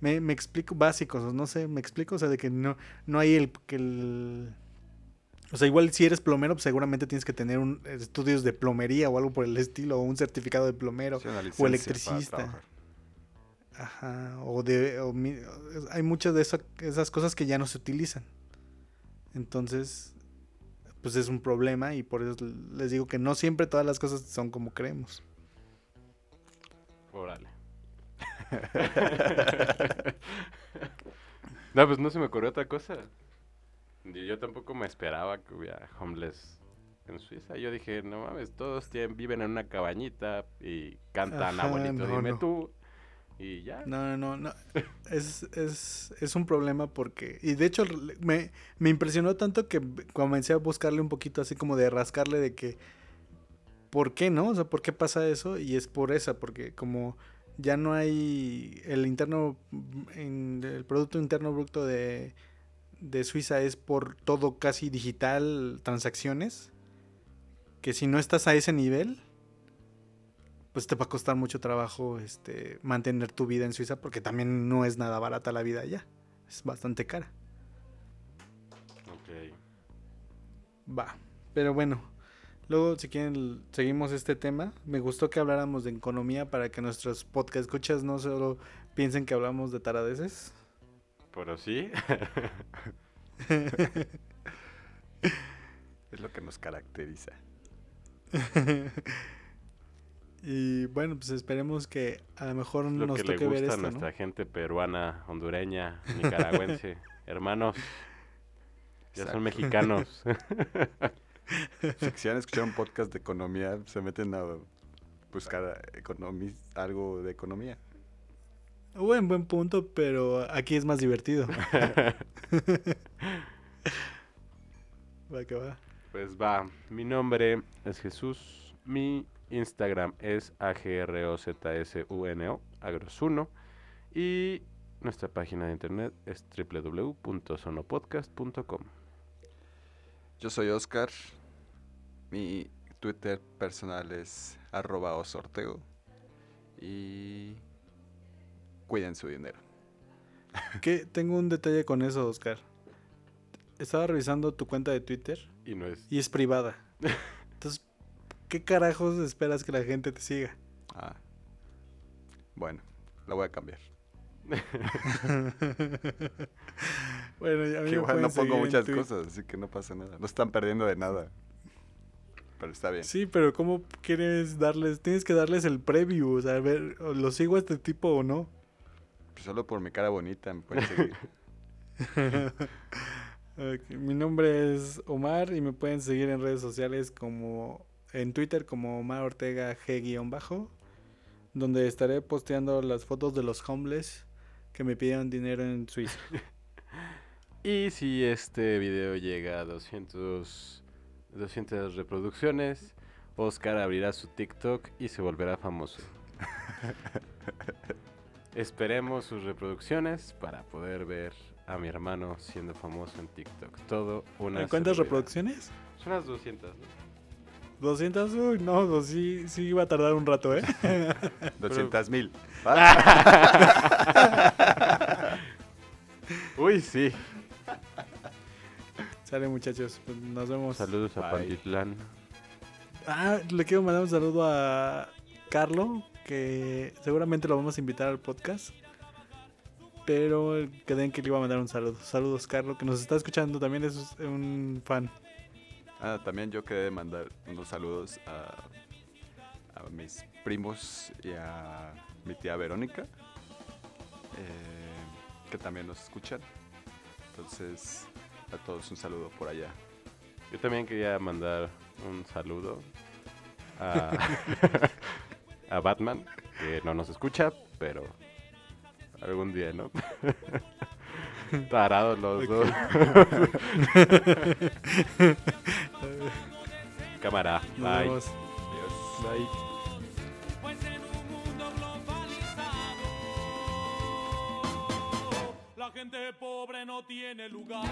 me, me explico, básicos, no sé, me explico, o sea, de que no, no hay el, que el, o sea, igual si eres plomero, pues seguramente tienes que tener un, estudios de plomería o algo por el estilo, o un certificado de plomero, sí, para electricista. Ajá, o de, o hay muchas de esa- esas cosas que ya no se utilizan. Entonces, pues es un problema y por eso les digo que no siempre todas las cosas son como creemos. Órale. no, pues no se me ocurrió otra cosa. Yo tampoco me esperaba que hubiera homeless en Suiza. Yo dije, no mames, todos tienen, viven en una cabañita y cantan Ajá, abuelito, no, dime no. tú. Y ya. No, no, no. Es, es, es un problema porque... Y de hecho me, me impresionó tanto que comencé a buscarle un poquito así como de rascarle de que... ¿Por qué no? O sea, ¿por qué pasa eso? Y es por esa, porque como ya no hay el interno, el Producto Interno Bruto de, de Suiza es por todo casi digital, transacciones, que si no estás a ese nivel, pues te va a costar mucho trabajo este, mantener tu vida en Suiza porque también no es nada barata la vida allá. Es bastante cara. Ok. Va. Pero bueno, luego si quieren seguimos este tema. Me gustó que habláramos de economía para que nuestros podcast escuchas no solo piensen que hablamos de taradeces. Pero sí. Es lo que nos caracteriza. y bueno, pues esperemos que a lo mejor lo nos que le toque ver gusta a nuestra gente peruana, hondureña, nicaragüense. Hermanos, ya Exacto. son mexicanos. Si quisieran escuchar un podcast de economía, se meten a buscar economis, algo de economía. Buen, buen punto, pero aquí es más divertido. va que va. Pues va, mi nombre es Jesús, mi Instagram es agrozsuno, agrosuno, y nuestra página de internet es www.sonopodcast.com. Yo soy Oscar. Mi Twitter personal es arroba osorteo. Y cuiden su dinero. Que tengo un detalle con eso, Oscar. Estaba revisando tu cuenta de Twitter Y no es. y es privada. ¿qué carajos esperas que la gente te siga? Ah. Bueno, la voy a cambiar. Bueno, ya a mí Que me igual no pongo muchas cosas, así que no pasa nada. No están perdiendo de nada. Pero está bien. Sí, pero ¿cómo quieres darles? Tienes que darles el preview, o sea, a ver, ¿o ¿lo sigo a este tipo o no? Pues Solo por mi cara bonita me pueden seguir. Mi nombre es Omar y me pueden seguir en redes sociales como en Twitter como Omar Ortega G-bajo, donde estaré posteando las fotos de los homeless que me pidieron dinero en Suiza. Y si este video llega a 200, 200 reproducciones, Oscar abrirá su TikTok y se volverá famoso. Esperemos sus reproducciones para poder ver a mi hermano siendo famoso en TikTok. Todo una ¿Cuántas reproducciones? Son unas 200, ¿no? 200, uy, no, no, sí, sí iba a tardar un rato, ¿eh? 200 mil. Uy, sí. Sale muchachos, pues nos vemos. Saludos a. Pantitlán. Ah, le quiero mandar un saludo a Carlo, que seguramente lo vamos a invitar al podcast. Pero quedé en que le iba a mandar un saludo. Saludos, Carlo, que nos está escuchando. También es un fan. Ah, también yo quedé de mandar unos saludos a, a mis primos y a mi tía Verónica, eh, que también nos escuchan. Entonces, a todos un saludo por allá. Yo también quería mandar un saludo a, a Batman, que no nos escucha, pero algún día, ¿no? Tarados los dos. Cámara, Nos bye. vemos. Adiós. Bye. Pues en un mundo globalizado, la gente pobre no tiene lugar.